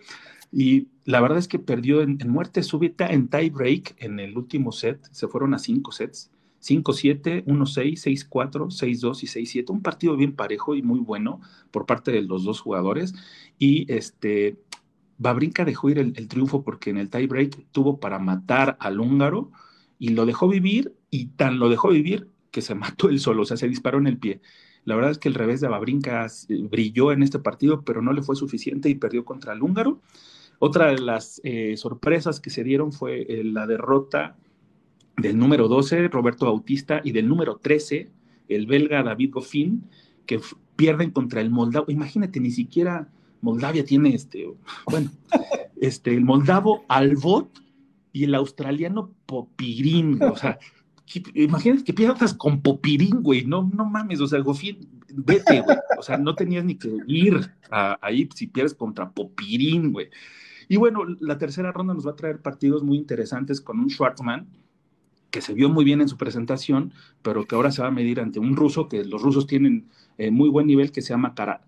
[SPEAKER 1] Y la verdad es que perdió en, muerte súbita en tie break en el último set. Se fueron a cinco sets. 5-7, 1-6, 6-4, 6-2 y 6-7. Un partido bien parejo y muy bueno por parte de los dos jugadores. Y este, Babrinka dejó ir el, el triunfo porque en el tie break tuvo para matar al húngaro y lo dejó vivir y tan lo dejó vivir que se *laughs* mató él solo, o sea, se disparó en el pie. La verdad es que el revés de Babrincas eh, brilló en este partido, pero no le fue suficiente y perdió contra el húngaro. Otra de las eh, sorpresas que se dieron fue eh, la derrota del número 12, Roberto Bautista, y del número 13, el belga David Goffin, que pierden contra el moldavo. Imagínate, ni siquiera Moldavia tiene este, bueno, *laughs* este, el moldavo Albot y el australiano Popirín, o sea, imagínate que pierdas con Popirín, güey, no, no mames, o sea, Goffin, vete, güey, o sea, no tenías ni que ir ahí si pierdes contra Popirín, güey. Y bueno, la tercera ronda nos va a traer partidos muy interesantes con un Schwartzman, que se vio muy bien en su presentación, pero que ahora se va a medir ante un ruso, que los rusos tienen eh, muy buen nivel, que se llama Kara-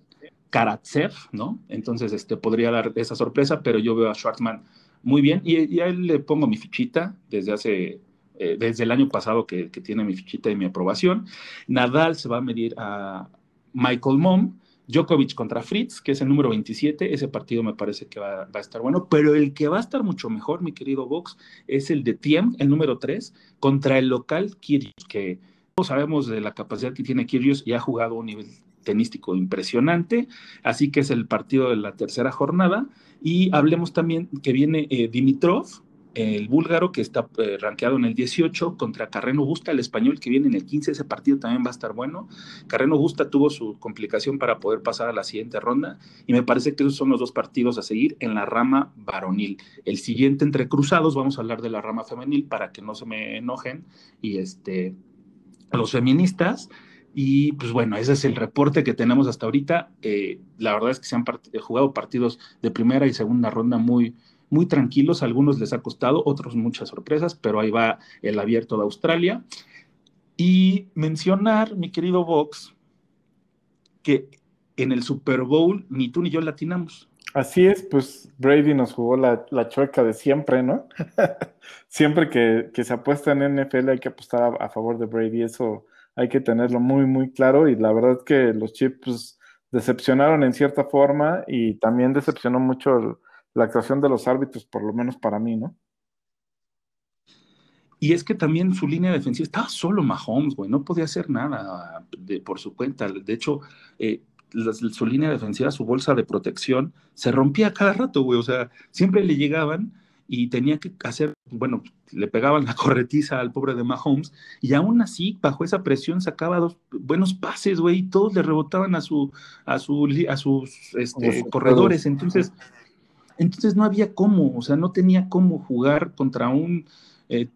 [SPEAKER 1] Karatsev, ¿no? Entonces, este, podría dar esa sorpresa, pero yo veo a Schwartzman muy bien y, y a él le pongo mi fichita desde hace, eh, desde el año pasado que, tiene mi fichita y mi aprobación. Nadal se va a medir a Michael Mom, Djokovic contra Fritz, que es el número 27, ese partido me parece que va, va a estar bueno, pero el que va a estar mucho mejor, mi querido Vox, es el de Tiem, el número 3, contra el local Kyrgios, que todos sabemos de la capacidad que tiene Kyrgios y ha jugado a un nivel tenístico impresionante, así que es el partido de la tercera jornada. Y hablemos también que viene eh, Dimitrov, el búlgaro que está eh, rankeado en el 18 contra Carreno Busta, el español que viene en el 15, ese partido también va a estar bueno. Carreno Busta tuvo su complicación para poder pasar a la siguiente ronda y me parece que esos son los dos partidos a seguir en la rama varonil. El siguiente entre cruzados vamos a hablar de la rama femenil para que no se me enojen y este los feministas y pues bueno, ese es el reporte que tenemos hasta ahorita. Eh, la verdad es que se han jugado partidos de primera y segunda ronda muy, muy tranquilos. A algunos les ha costado, otros muchas sorpresas, pero ahí va el abierto de Australia. Y mencionar, mi querido Vox, que en el Super Bowl ni tú ni yo latinamos.
[SPEAKER 2] Así es, pues Brady nos jugó la, la chueca de siempre, ¿no? *laughs* siempre que, que, se apuesta en NFL hay que apostar a, favor de Brady, eso hay que tenerlo muy, muy claro y la verdad es que los Chiefs pues, decepcionaron en cierta forma y también decepcionó mucho la actuación de los árbitros, por lo menos para mí, ¿no?
[SPEAKER 1] Y es que también su línea defensiva estaba solo Mahomes, güey, no podía hacer nada de, por su cuenta. De hecho, eh, la, su línea defensiva, su bolsa de protección, se rompía cada rato, güey. O sea, siempre le llegaban y tenía que hacer, bueno, le pegaban la *laughs* corretiza al pobre de Mahomes, y aún así, bajo esa presión, sacaba dos buenos pases, güey, y todos le rebotaban a su, a su, a sus este, corredores. Entonces, entonces no había cómo, o sea, no tenía cómo jugar contra un eh,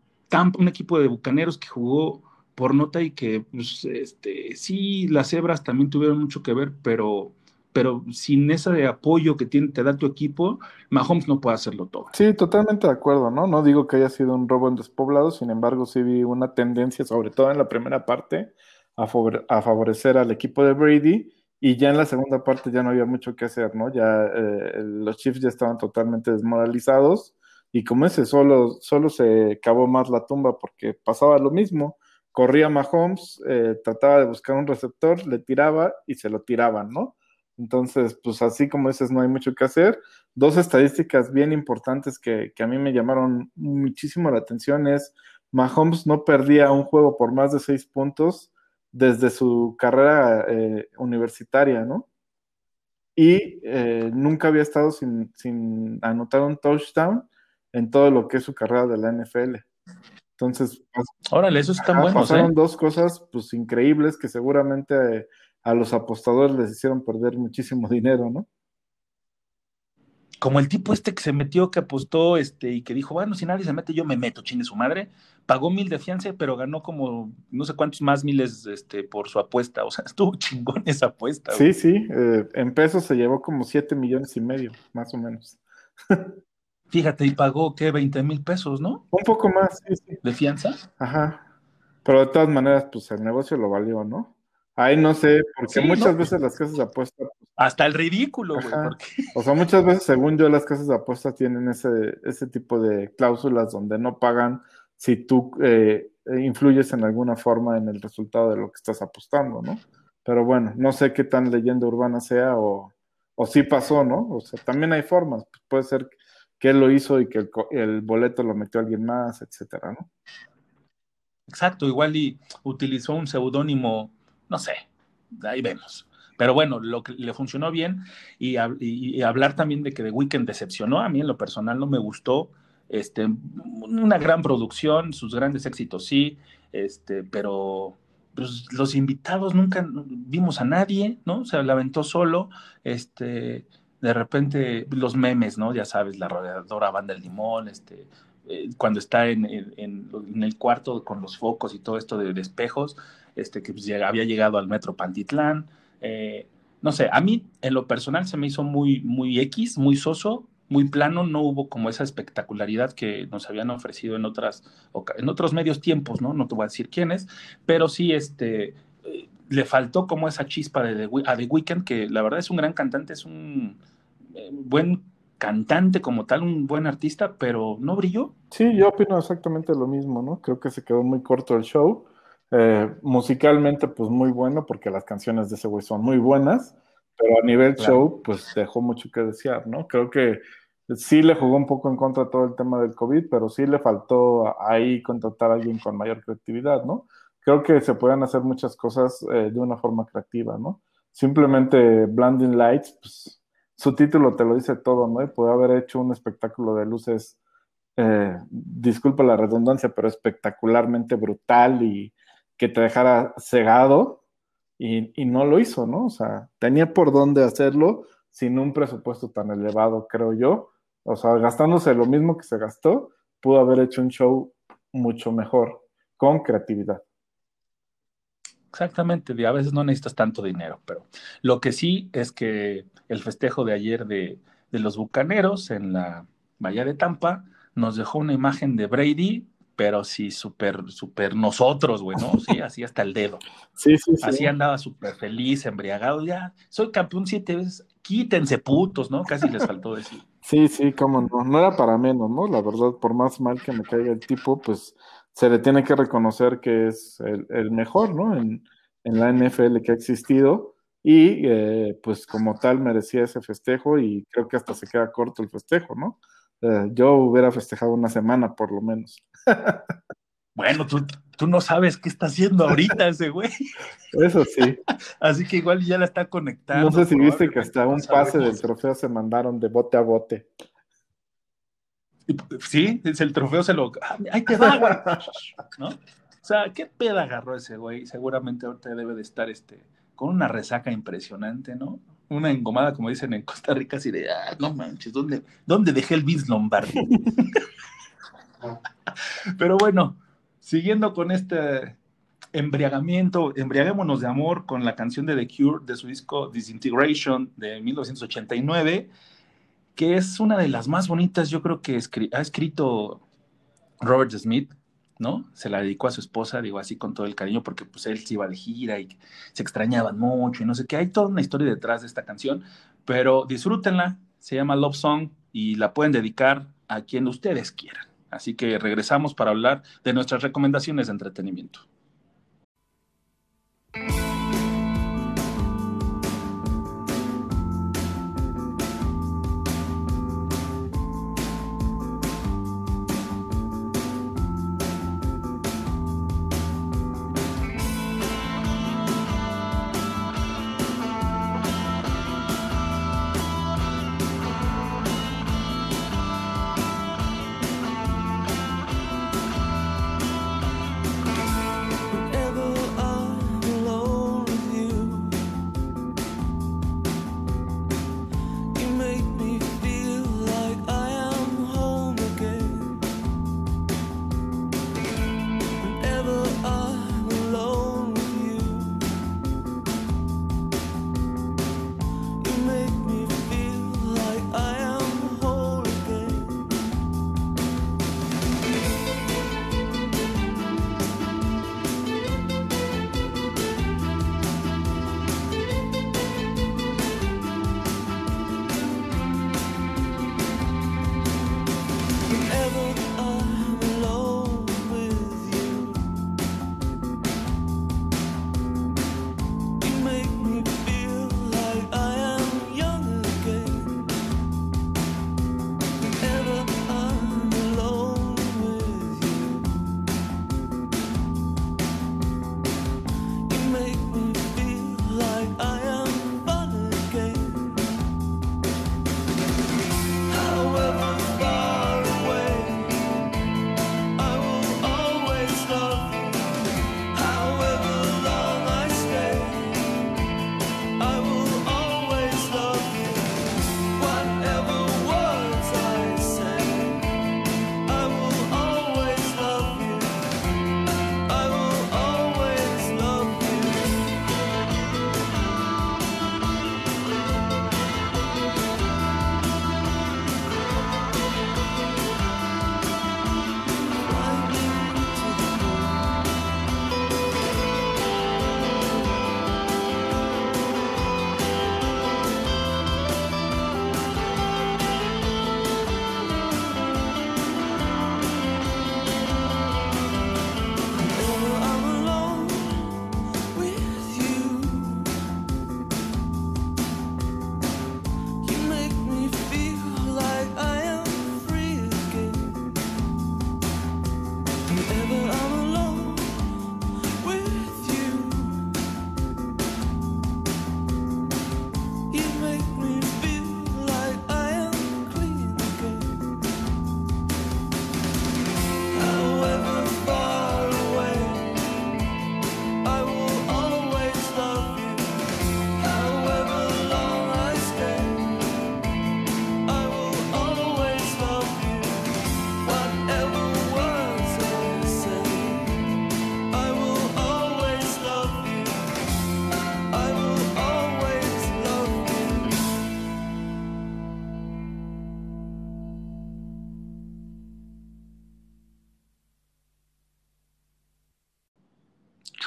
[SPEAKER 1] un equipo de bucaneros que jugó por nota y que, pues, este, sí, las cebras también tuvieron mucho que ver, pero, pero sin ese apoyo que tiene, te da tu equipo, Mahomes no puede hacerlo todo.
[SPEAKER 2] Sí, totalmente de acuerdo, ¿no? No digo que haya sido un robo en despoblado, sin embargo, sí vi una tendencia, sobre todo en la primera parte, a favorecer al equipo de Brady. Y ya en la segunda parte ya no había mucho que hacer, ¿no? Ya eh, los Chiefs ya estaban totalmente desmoralizados y como ese solo, solo se cavó más la tumba porque pasaba lo mismo. Corría Mahomes, eh, trataba de buscar un receptor, le tiraba y se lo tiraban, ¿no? Entonces, pues así como dices, no hay mucho que hacer. Dos estadísticas bien importantes que, que a mí me llamaron muchísimo la atención es Mahomes no perdía un juego por más de seis puntos desde su carrera eh, universitaria, ¿no? Y eh, nunca había estado sin, sin, anotar un touchdown en todo lo que es su carrera de la NFL. Entonces,
[SPEAKER 1] órale, eso está bueno.
[SPEAKER 2] Pasaron
[SPEAKER 1] ¿eh?
[SPEAKER 2] dos cosas pues increíbles que seguramente a los apostadores les hicieron perder muchísimo *laughs* dinero, ¿no?
[SPEAKER 1] Como el tipo este que se metió, que apostó, este, y que dijo, bueno, si nadie se mete, yo me meto, chingue su madre. Pagó mil de fianza, pero ganó como no sé cuántos más miles este, por su apuesta. O sea, *laughs* estuvo chingón esa apuesta.
[SPEAKER 2] Sí, güey. sí, eh, en pesos se llevó como siete millones y medio, más o menos. *laughs*
[SPEAKER 1] Fíjate, y pagó, ¿qué? 20 mil pesos, ¿no?
[SPEAKER 2] Un poco más, sí, sí.
[SPEAKER 1] ¿De fianza?
[SPEAKER 2] Ajá. Pero de todas maneras, pues el negocio lo valió, ¿no? Ahí no sé, porque sí, muchas no, veces las casas de
[SPEAKER 1] hasta el ridículo, güey. Porque...
[SPEAKER 2] O sea, muchas veces, según yo, las casas de apuestas tienen ese, ese tipo de cláusulas donde no pagan si tú eh, influyes en alguna forma en el resultado de lo que estás apostando, ¿no? Pero bueno, no sé qué tan leyenda urbana sea o, o sí pasó, ¿no? O sea, también hay formas. Puede ser que él lo hizo y que el, el boleto lo metió alguien más, etcétera, ¿no? Exacto, igual y utilizó un seudónimo, no sé,
[SPEAKER 1] ahí vemos. Pero bueno, lo que le funcionó bien y, y- hablar también de que The Weeknd decepcionó, a mí en lo personal no me gustó. Este, una gran producción, sus grandes éxitos sí, este, pero pues, los invitados nunca vimos a nadie, ¿no? Se la aventó solo, este, de repente los memes, ¿no? Ya sabes, la rodeadora banda del limón, este, eh, cuando está en, en- el cuarto con los focos y todo esto de, espejos, este, que pues, había llegado al metro Pantitlán, eh, no sé, a mí en lo personal se me hizo muy, muy X, muy soso, muy plano, no hubo como esa espectacularidad que nos habían ofrecido en, otras, en otros medios tiempos, ¿no? No te voy a decir quiénes, pero sí, este, eh, le faltó como esa chispa de, The a The Weeknd, que la verdad es un gran cantante, es un eh, buen cantante como tal, un buen artista, pero no brilló.
[SPEAKER 2] Sí, yo opino exactamente lo mismo, ¿no? Creo que se quedó muy corto el show. Eh, musicalmente, pues muy bueno, porque las canciones de ese güey son muy buenas, pero a nivel
[SPEAKER 1] Claro.
[SPEAKER 2] show, pues dejó mucho que desear, ¿no? Creo que sí le jugó un poco en contra todo el tema del COVID, pero sí le faltó ahí contratar a alguien con mayor creatividad, ¿no? Creo que se pueden hacer muchas cosas eh, de una forma creativa, ¿no? Simplemente Blinding Lights, pues su título te lo dice todo, ¿no? Y puede haber hecho un espectáculo de luces eh, disculpa la redundancia, pero espectacularmente brutal y que te dejara cegado y, y no lo hizo, ¿no? O sea, tenía por dónde hacerlo sin un presupuesto tan elevado, creo yo. O sea, gastándose lo mismo que se gastó, pudo haber hecho un show mucho mejor, con creatividad.
[SPEAKER 1] Exactamente, a veces no necesitas tanto dinero, pero lo que sí es que el festejo de ayer de, de los Bucaneros en la Bahía de Tampa nos dejó una imagen de Brady, pero sí súper, súper nosotros, güey, ¿no? Sí, *laughs* así hasta el dedo.
[SPEAKER 2] Sí, sí, sí.
[SPEAKER 1] Así andaba súper feliz, embriagado, ya, soy campeón siete veces, quítense putos, ¿no? Casi les faltó decir.
[SPEAKER 2] Sí, sí, cómo no. No era para menos, ¿no? La verdad, por más mal que me caiga el tipo, pues se le tiene que reconocer que es el, el mejor, ¿no? En, en la NFL que ha existido y eh, pues como tal merecía ese festejo y creo que hasta se queda corto el festejo, ¿no? Eh, yo hubiera festejado una semana por lo menos. *laughs*
[SPEAKER 1] Bueno, tú, tú no sabes qué está haciendo ahorita ese güey, *laughs*
[SPEAKER 2] Eso sí. *laughs*
[SPEAKER 1] así que igual ya la está conectando.
[SPEAKER 2] No sé si viste que hasta un pase del trofeo se mandaron de bote a bote.
[SPEAKER 1] Sí, es el trofeo se lo. ah, Ahí te va, güey. ¿No? O sea, ¿qué peda agarró ese güey? Seguramente ahorita debe de estar este, con una resaca impresionante, ¿no? Una engomada, como dicen en Costa Rica, así de, ah, no manches, ¿dónde, dónde dejé el Vince Lombardi? *laughs* Pero bueno, siguiendo con este embriagamiento, embriaguémonos de amor con la canción de The Cure de su disco Disintegration de 1989 que es una de las más bonitas, yo creo que ha escrito Robert Smith, ¿no? Se la dedicó a su esposa, digo así con todo el cariño, porque pues él se iba de gira y se extrañaban mucho y no sé qué. Hay toda una historia detrás de esta canción, pero disfrútenla, se llama Love Song y la pueden dedicar a quien ustedes quieran. Así que regresamos para hablar de nuestras recomendaciones de entretenimiento.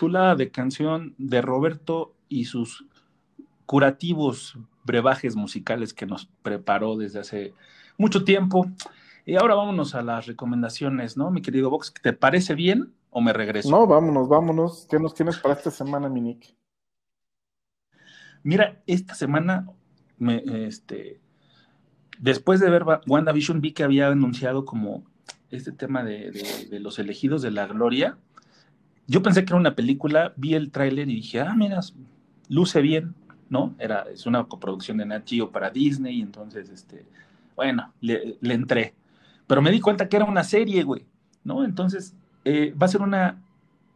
[SPEAKER 1] Chulada de canción de Roberto y sus curativos brebajes musicales que nos preparó desde hace mucho tiempo. Y ahora vámonos a las recomendaciones, ¿no, mi querido Vox? ¿Te parece bien o me regreso?
[SPEAKER 2] No, vámonos, vámonos. ¿Qué nos tienes para esta semana, Minik?
[SPEAKER 1] Mira, esta semana, me, este, después de ver Wa- WandaVision, vi que había anunciado como este tema de, de- de los elegidos de la gloria. Yo pensé que era una película, vi el tráiler y dije, ah, mira, luce bien, ¿no? Era, es una coproducción de Nat Geo para Disney, entonces, este, bueno, le, le entré. Pero me di cuenta que era una serie, güey, ¿no? Entonces, eh, va a ser una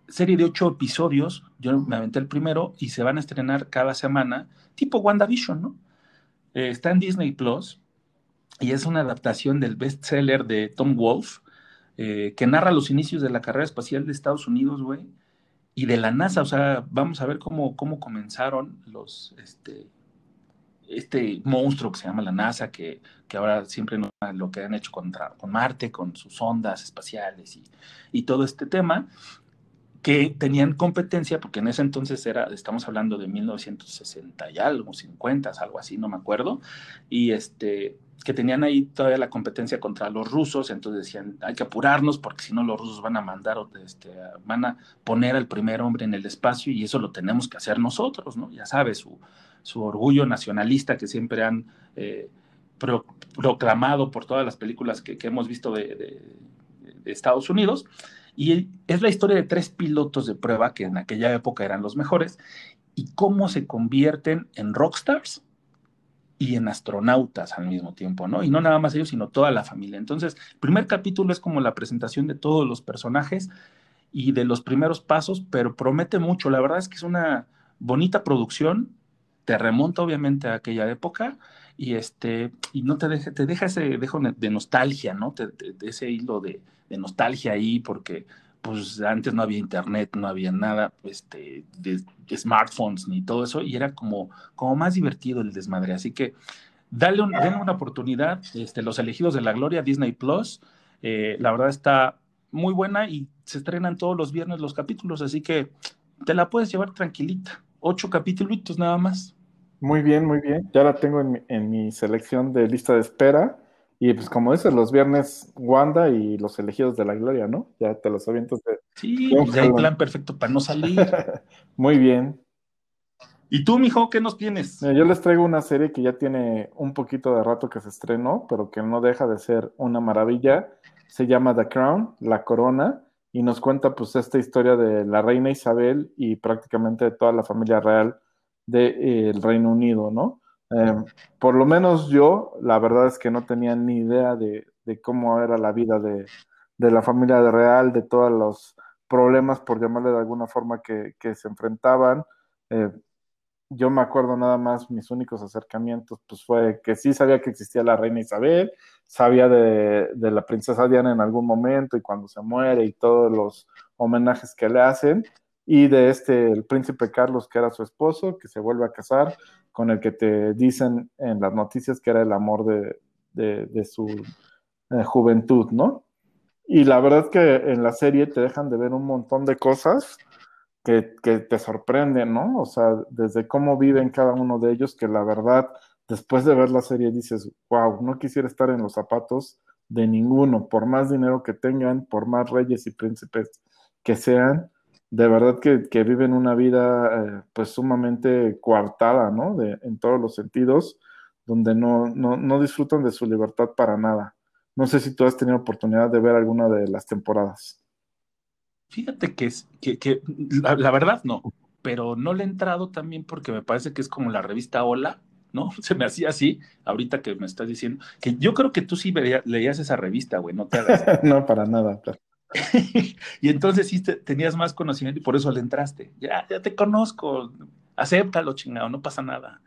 [SPEAKER 1] serie de ocho episodios, yo me aventé el primero y se van a estrenar cada semana, tipo WandaVision, ¿no? Eh, está en Disney Plus y es una adaptación del bestseller de Tom Wolfe, eh, que narra los inicios de la carrera espacial de Estados Unidos, güey, y de la NASA, o sea, vamos a ver cómo, cómo comenzaron los, este, este monstruo que se llama la NASA, que, que ahora siempre nos lo que han hecho contra, con Marte, con sus ondas espaciales y, y todo este tema, que tenían competencia, porque en ese entonces era, estamos hablando de 1960 y algo, 50, algo así, no me acuerdo, y este, que tenían ahí todavía la competencia contra los rusos, entonces decían, hay que apurarnos porque si no los rusos van a mandar, este, van a poner al primer hombre en el espacio y eso lo tenemos que hacer nosotros, ¿no? Ya sabes, su, su orgullo nacionalista que siempre han eh, pro, proclamado por todas las películas que, hemos visto de, de Estados Unidos. Y es la historia de tres pilotos de prueba que en aquella época eran los mejores y cómo se convierten en rockstars y en astronautas al mismo tiempo, ¿no? Y no nada más ellos, sino toda la familia. Entonces, el primer capítulo es como la presentación de todos los personajes y de los primeros pasos, pero promete mucho. La verdad es que es una bonita producción, te remonta obviamente a aquella época y este y no te deja, te deja ese dejo de nostalgia, ¿no? Te, te, ese hilo de, de, nostalgia ahí porque pues antes no había internet, no había nada este, de, de, smartphones ni todo eso y era como, como más divertido el desmadre. Así que dale, un, denle una oportunidad, este, Los Elegidos de la Gloria, Disney Plus, eh, la verdad está muy buena y se estrenan todos los viernes los capítulos, así que te la puedes llevar tranquilita. Ocho capítulos nada más.
[SPEAKER 2] Muy bien, muy bien. Ya la tengo en mi, en mi, selección de lista de espera. Y pues como dices, los viernes Wanda y los elegidos de la gloria, ¿no? Ya te los avientas de...
[SPEAKER 1] Sí, pues hay plan perfecto para no salir. *laughs*
[SPEAKER 2] muy bien.
[SPEAKER 1] ¿Y tú, mijo, qué nos tienes?
[SPEAKER 2] Yo les traigo una serie que ya tiene un poquito de rato que se estrenó, pero que no deja de ser una maravilla. Se llama The Crown, La Corona, y nos cuenta pues esta historia de la reina Isabel y prácticamente de toda la familia real del de, eh, Reino Unido, ¿no? Eh, por lo menos yo, la verdad es que no tenía ni idea de, cómo era la vida de, la familia real, de todos los problemas, por llamarle de alguna forma, que, que se enfrentaban. Eh, yo me acuerdo nada más, mis únicos acercamientos, pues fue que sí sabía que existía la reina Isabel, sabía de, de la princesa Diana en algún momento y cuando se muere y todos los homenajes que le hacen, y de este, el príncipe Carlos, que era su esposo, que se vuelve a casar, con el que te dicen en las noticias que era el amor de, su eh, juventud, ¿no? Y la verdad es que en la serie te dejan de ver un montón de cosas que, que, te sorprenden, ¿no? O sea, desde cómo viven cada uno de ellos, que la verdad, después de ver la serie dices, wow, no quisiera estar en los zapatos de ninguno, por más dinero que tengan, por más reyes y príncipes que sean, de verdad que, que viven una vida eh, pues sumamente coartada, ¿no? De, en todos los sentidos, donde no, no, no, disfrutan de su libertad para nada. No sé si tú has tenido oportunidad de ver alguna de las temporadas.
[SPEAKER 1] Fíjate que, es, que, que la, la, verdad no, pero no le he entrado también porque me parece que es como la revista Hola, ¿no? *laughs* Se me hacía así, ahorita que me estás diciendo, que yo creo que tú sí veía, leías esa revista, güey, no te hagas. *laughs*
[SPEAKER 2] no, para nada, claro. *laughs*
[SPEAKER 1] y entonces sí te, tenías más conocimiento y por eso le entraste. Ya, ya te conozco, acéptalo, chingado, no pasa nada.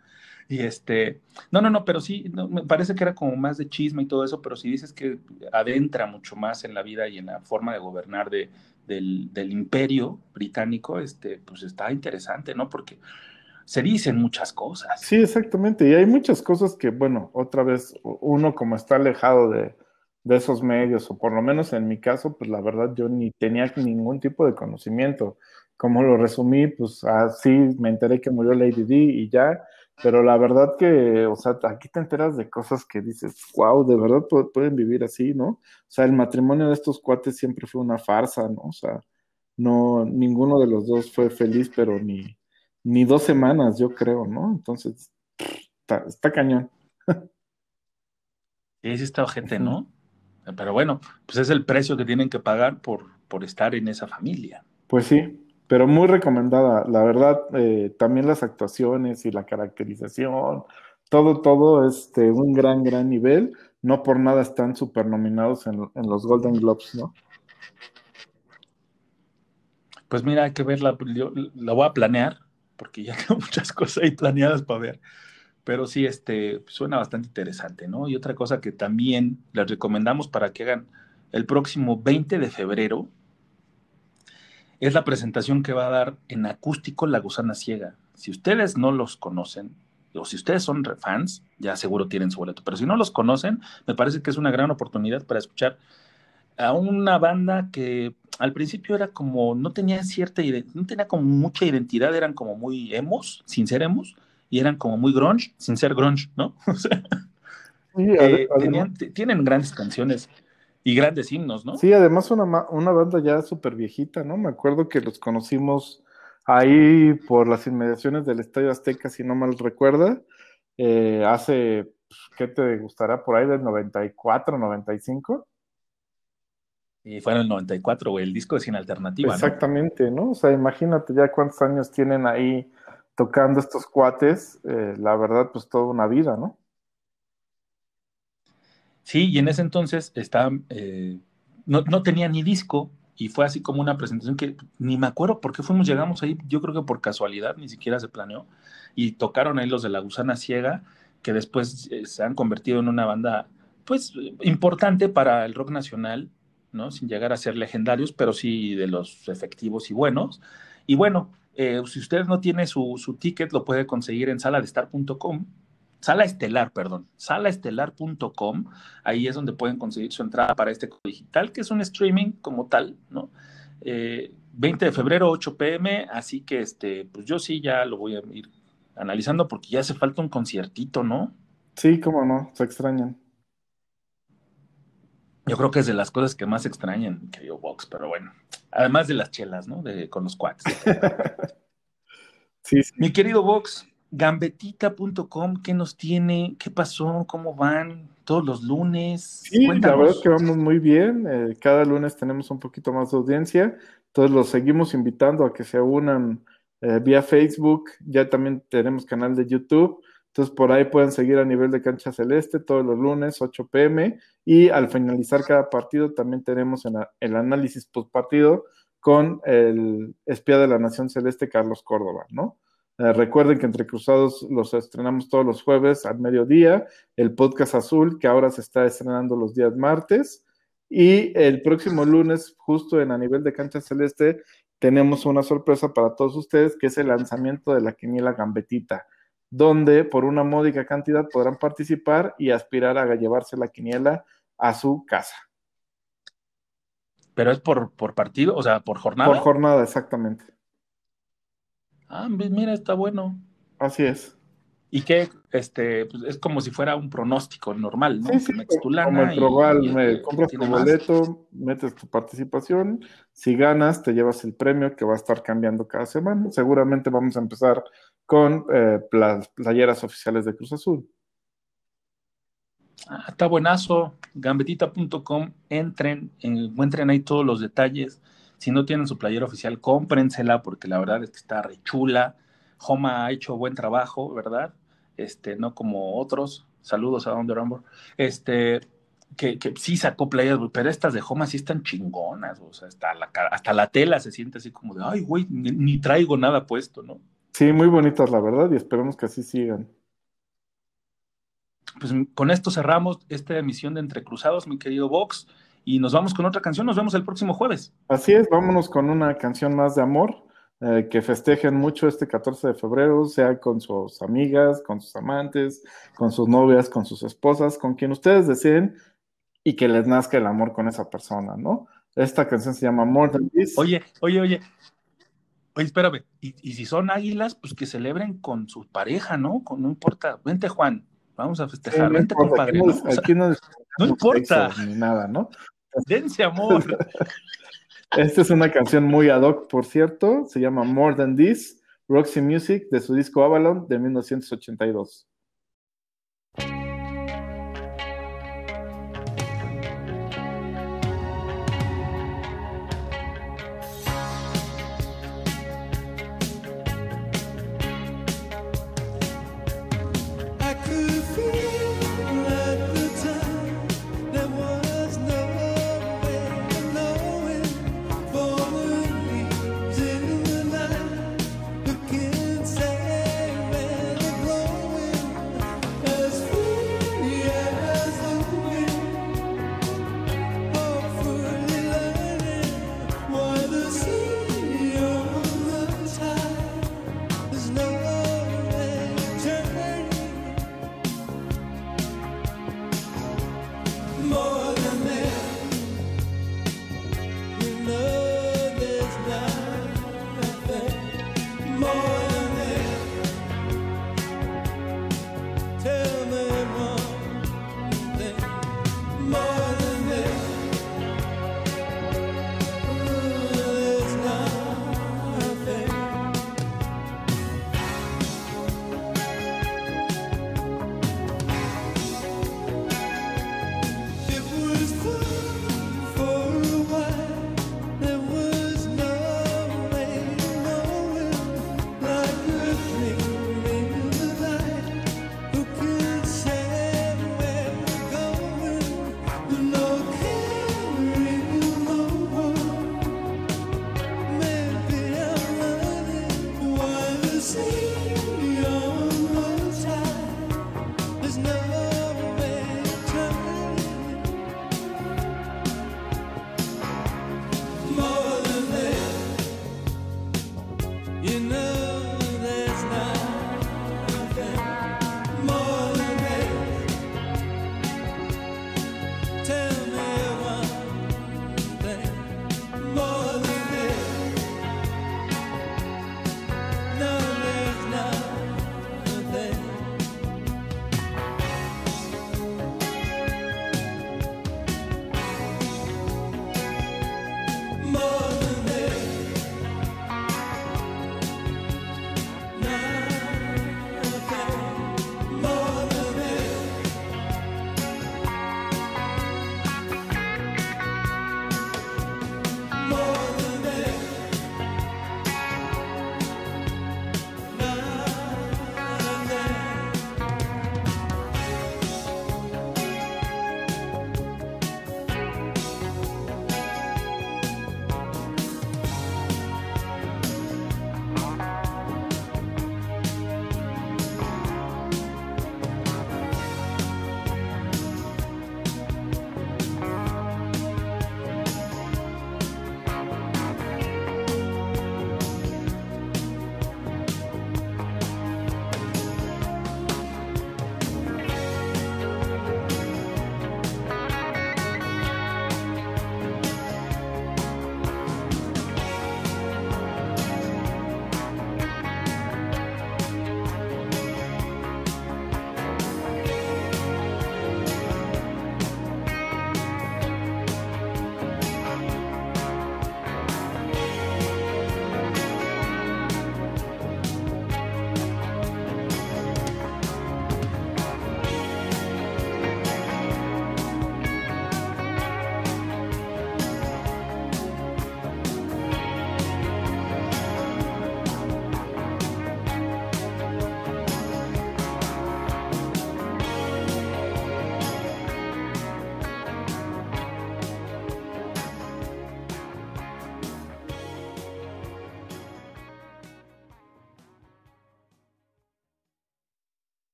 [SPEAKER 1] Y este, no, no, no, pero sí, me parece que era como más de chisme y todo eso, pero si dices que adentra mucho más en la vida y en la forma de gobernar de, del, del, imperio británico, este, pues está interesante, ¿no? Porque se dicen muchas cosas.
[SPEAKER 2] Sí, exactamente, y hay muchas cosas que, bueno, otra vez, uno como está alejado de, de esos medios, o por lo menos en mi caso, pues la verdad yo ni tenía ningún tipo de conocimiento. como lo resumí, pues así me enteré que murió Lady D y ya, pero la verdad que, o sea, aquí te enteras de cosas que dices, wow, de verdad pu- pueden vivir así, ¿no? O sea, el matrimonio de estos cuates siempre fue una farsa, ¿no? O sea, no, ninguno de los dos fue feliz, pero ni, ni dos semanas, yo creo, ¿no? Entonces, está, cañón.
[SPEAKER 1] Sí, sí está ¿no? Pero bueno, pues es el precio que tienen que pagar por, por estar en esa familia.
[SPEAKER 2] Pues sí, pero muy recomendada. La verdad, eh, también las actuaciones y la caracterización, todo, todo este, un gran, gran nivel. No por nada están super nominados en, en los Golden Globes, ¿no?
[SPEAKER 1] Pues mira, hay que verla, yo la voy a planear, porque ya *laughs* tengo muchas cosas ahí planeadas para ver. Pero sí, este, suena bastante interesante, ¿no? Y otra cosa que también les recomendamos para que hagan el próximo 20 de febrero es la presentación que va a dar en acústico La Gusana Ciega. Si ustedes no los conocen, o si ustedes son fans, ya seguro tienen su boleto, pero si no los conocen, me parece que es una gran oportunidad para escuchar a una banda que al principio era como, no tenía cierta, no tenía como mucha identidad, eran como muy emos, sin ser emos, y eran como muy grunge, sin ser grunge, ¿no? *laughs* O sea,
[SPEAKER 2] Sí,
[SPEAKER 1] eh, tenían- tienen grandes canciones y grandes himnos, ¿no?
[SPEAKER 2] sí, además una, una banda ya súper viejita, ¿no? Me acuerdo que los conocimos ahí por las inmediaciones del Estadio Azteca, si no mal recuerda, eh, hace, pues, ¿qué te gustará? Por ahí del 94, 95.
[SPEAKER 1] Y fue en el 94, güey, el disco de Sin Alternativa, ¿no?
[SPEAKER 2] Exactamente, ¿no? O sea, imagínate ya cuántos años tienen ahí tocando estos cuates, eh, la verdad, pues toda una vida, ¿no?
[SPEAKER 1] Sí, y en ese entonces estaba, eh, no, no tenía ni disco y fue así como una presentación que ni me acuerdo por qué fuimos, llegamos ahí, yo creo que por casualidad, ni siquiera se planeó, y tocaron ahí los de La Gusana Ciega, que después eh, se han convertido en una banda, pues, importante para el rock nacional, ¿no? Sin llegar a ser legendarios, pero sí de los efectivos y buenos. Y bueno, eh, si usted no tiene su, su ticket, lo puede conseguir en saladestar.com, sala estelar, perdón, salaestelar.com, ahí es donde pueden conseguir su entrada para este digital, que es un streaming como tal, ¿no? Eh, 20 de febrero, 8 pm, así que este, pues yo sí ya lo voy a ir analizando porque ya hace falta un conciertito, ¿no?
[SPEAKER 2] Sí, cómo no, se extrañan.
[SPEAKER 1] Yo creo que es de las cosas que más extrañan, querido Vox, pero bueno, además de las chelas, ¿no? De, con los cuates. *laughs*
[SPEAKER 2] Sí, sí.
[SPEAKER 1] Mi querido Vox, gambetita.com, ¿qué nos tiene? ¿Qué pasó? ¿Cómo van? Todos los lunes.
[SPEAKER 2] Sí, la
[SPEAKER 1] Cuéntanos.
[SPEAKER 2] verdad es que vamos muy bien. eh, cada lunes tenemos un poquito más de audiencia. Entonces los seguimos invitando a que se unan eh, vía Facebook. Ya también tenemos canal de YouTube. Entonces por ahí pueden seguir a nivel de cancha celeste todos los lunes, 8 pm. Y al finalizar cada partido también tenemos el análisis post partido con el espía de la Nación Celeste, Carlos Córdoba, ¿no? Eh, recuerden que Entre Cruzados los estrenamos todos los jueves al mediodía, el podcast azul que ahora se está estrenando los días martes y el próximo lunes, justo en a nivel de cancha celeste, tenemos una sorpresa para todos ustedes que es el lanzamiento de la quiniela gambetita, donde por una módica cantidad podrán participar y aspirar a llevarse la quiniela a su casa.
[SPEAKER 1] Pero es por, por partido, o sea, por jornada.
[SPEAKER 2] Por jornada, exactamente.
[SPEAKER 1] Ah, mi- mira, está bueno.
[SPEAKER 2] Así es.
[SPEAKER 1] Y que este, pues, es como si fuera un pronóstico normal, ¿no?
[SPEAKER 2] Sí, sí,
[SPEAKER 1] Que metes tu
[SPEAKER 2] como el
[SPEAKER 1] y- y
[SPEAKER 2] me compras tu
[SPEAKER 1] más.
[SPEAKER 2] boleto, metes tu participación, si ganas te llevas el premio que va a estar cambiando cada semana. Seguramente vamos a empezar con eh, las playeras oficiales de Cruz Azul.
[SPEAKER 1] Ah, está buenazo. Gambetita.com, entren, encuentren ahí todos los detalles. Si no tienen su playera oficial, cómprensela porque la verdad es que está re chula. Homa ha hecho buen trabajo, ¿verdad? Este, no como otros. Saludos a Under Armour. Este, que, sí sacó playeras, güey, pero estas de Homa sí están chingonas. O sea, hasta la, hasta la tela se siente así como de, ay, güey, ni traigo nada puesto, ¿no?
[SPEAKER 2] Sí, muy bonitas la verdad y esperemos que así sigan.
[SPEAKER 1] Pues con esto cerramos esta emisión de Entre Cruzados, mi querido Vox, y nos vamos con otra canción. Nos vemos el próximo jueves.
[SPEAKER 2] Así es, vámonos con una canción más de amor, eh, que festejen mucho este 14 de febrero, sea con sus amigas, con sus amantes, con sus novias, con sus esposas, con quien ustedes deseen y que les nazca el amor con esa persona, ¿no? Esta canción se llama More Than This.
[SPEAKER 1] Oye, oye, oye. Oye, espérame, y, y si son águilas, pues que celebren con su pareja, ¿no? Con- no importa. Vente, Juan, vamos a
[SPEAKER 2] Sí,
[SPEAKER 1] festejar.
[SPEAKER 2] no
[SPEAKER 1] Vente,
[SPEAKER 2] importa,
[SPEAKER 1] compadre.
[SPEAKER 2] aquí no, no
[SPEAKER 1] importa.
[SPEAKER 2] ni nada, ¿no?
[SPEAKER 1] Dense amor. *laughs*
[SPEAKER 2] Esta es una canción muy ad hoc, por cierto. Se llama More Than This, Roxy Music, de su disco Avalon de 1982.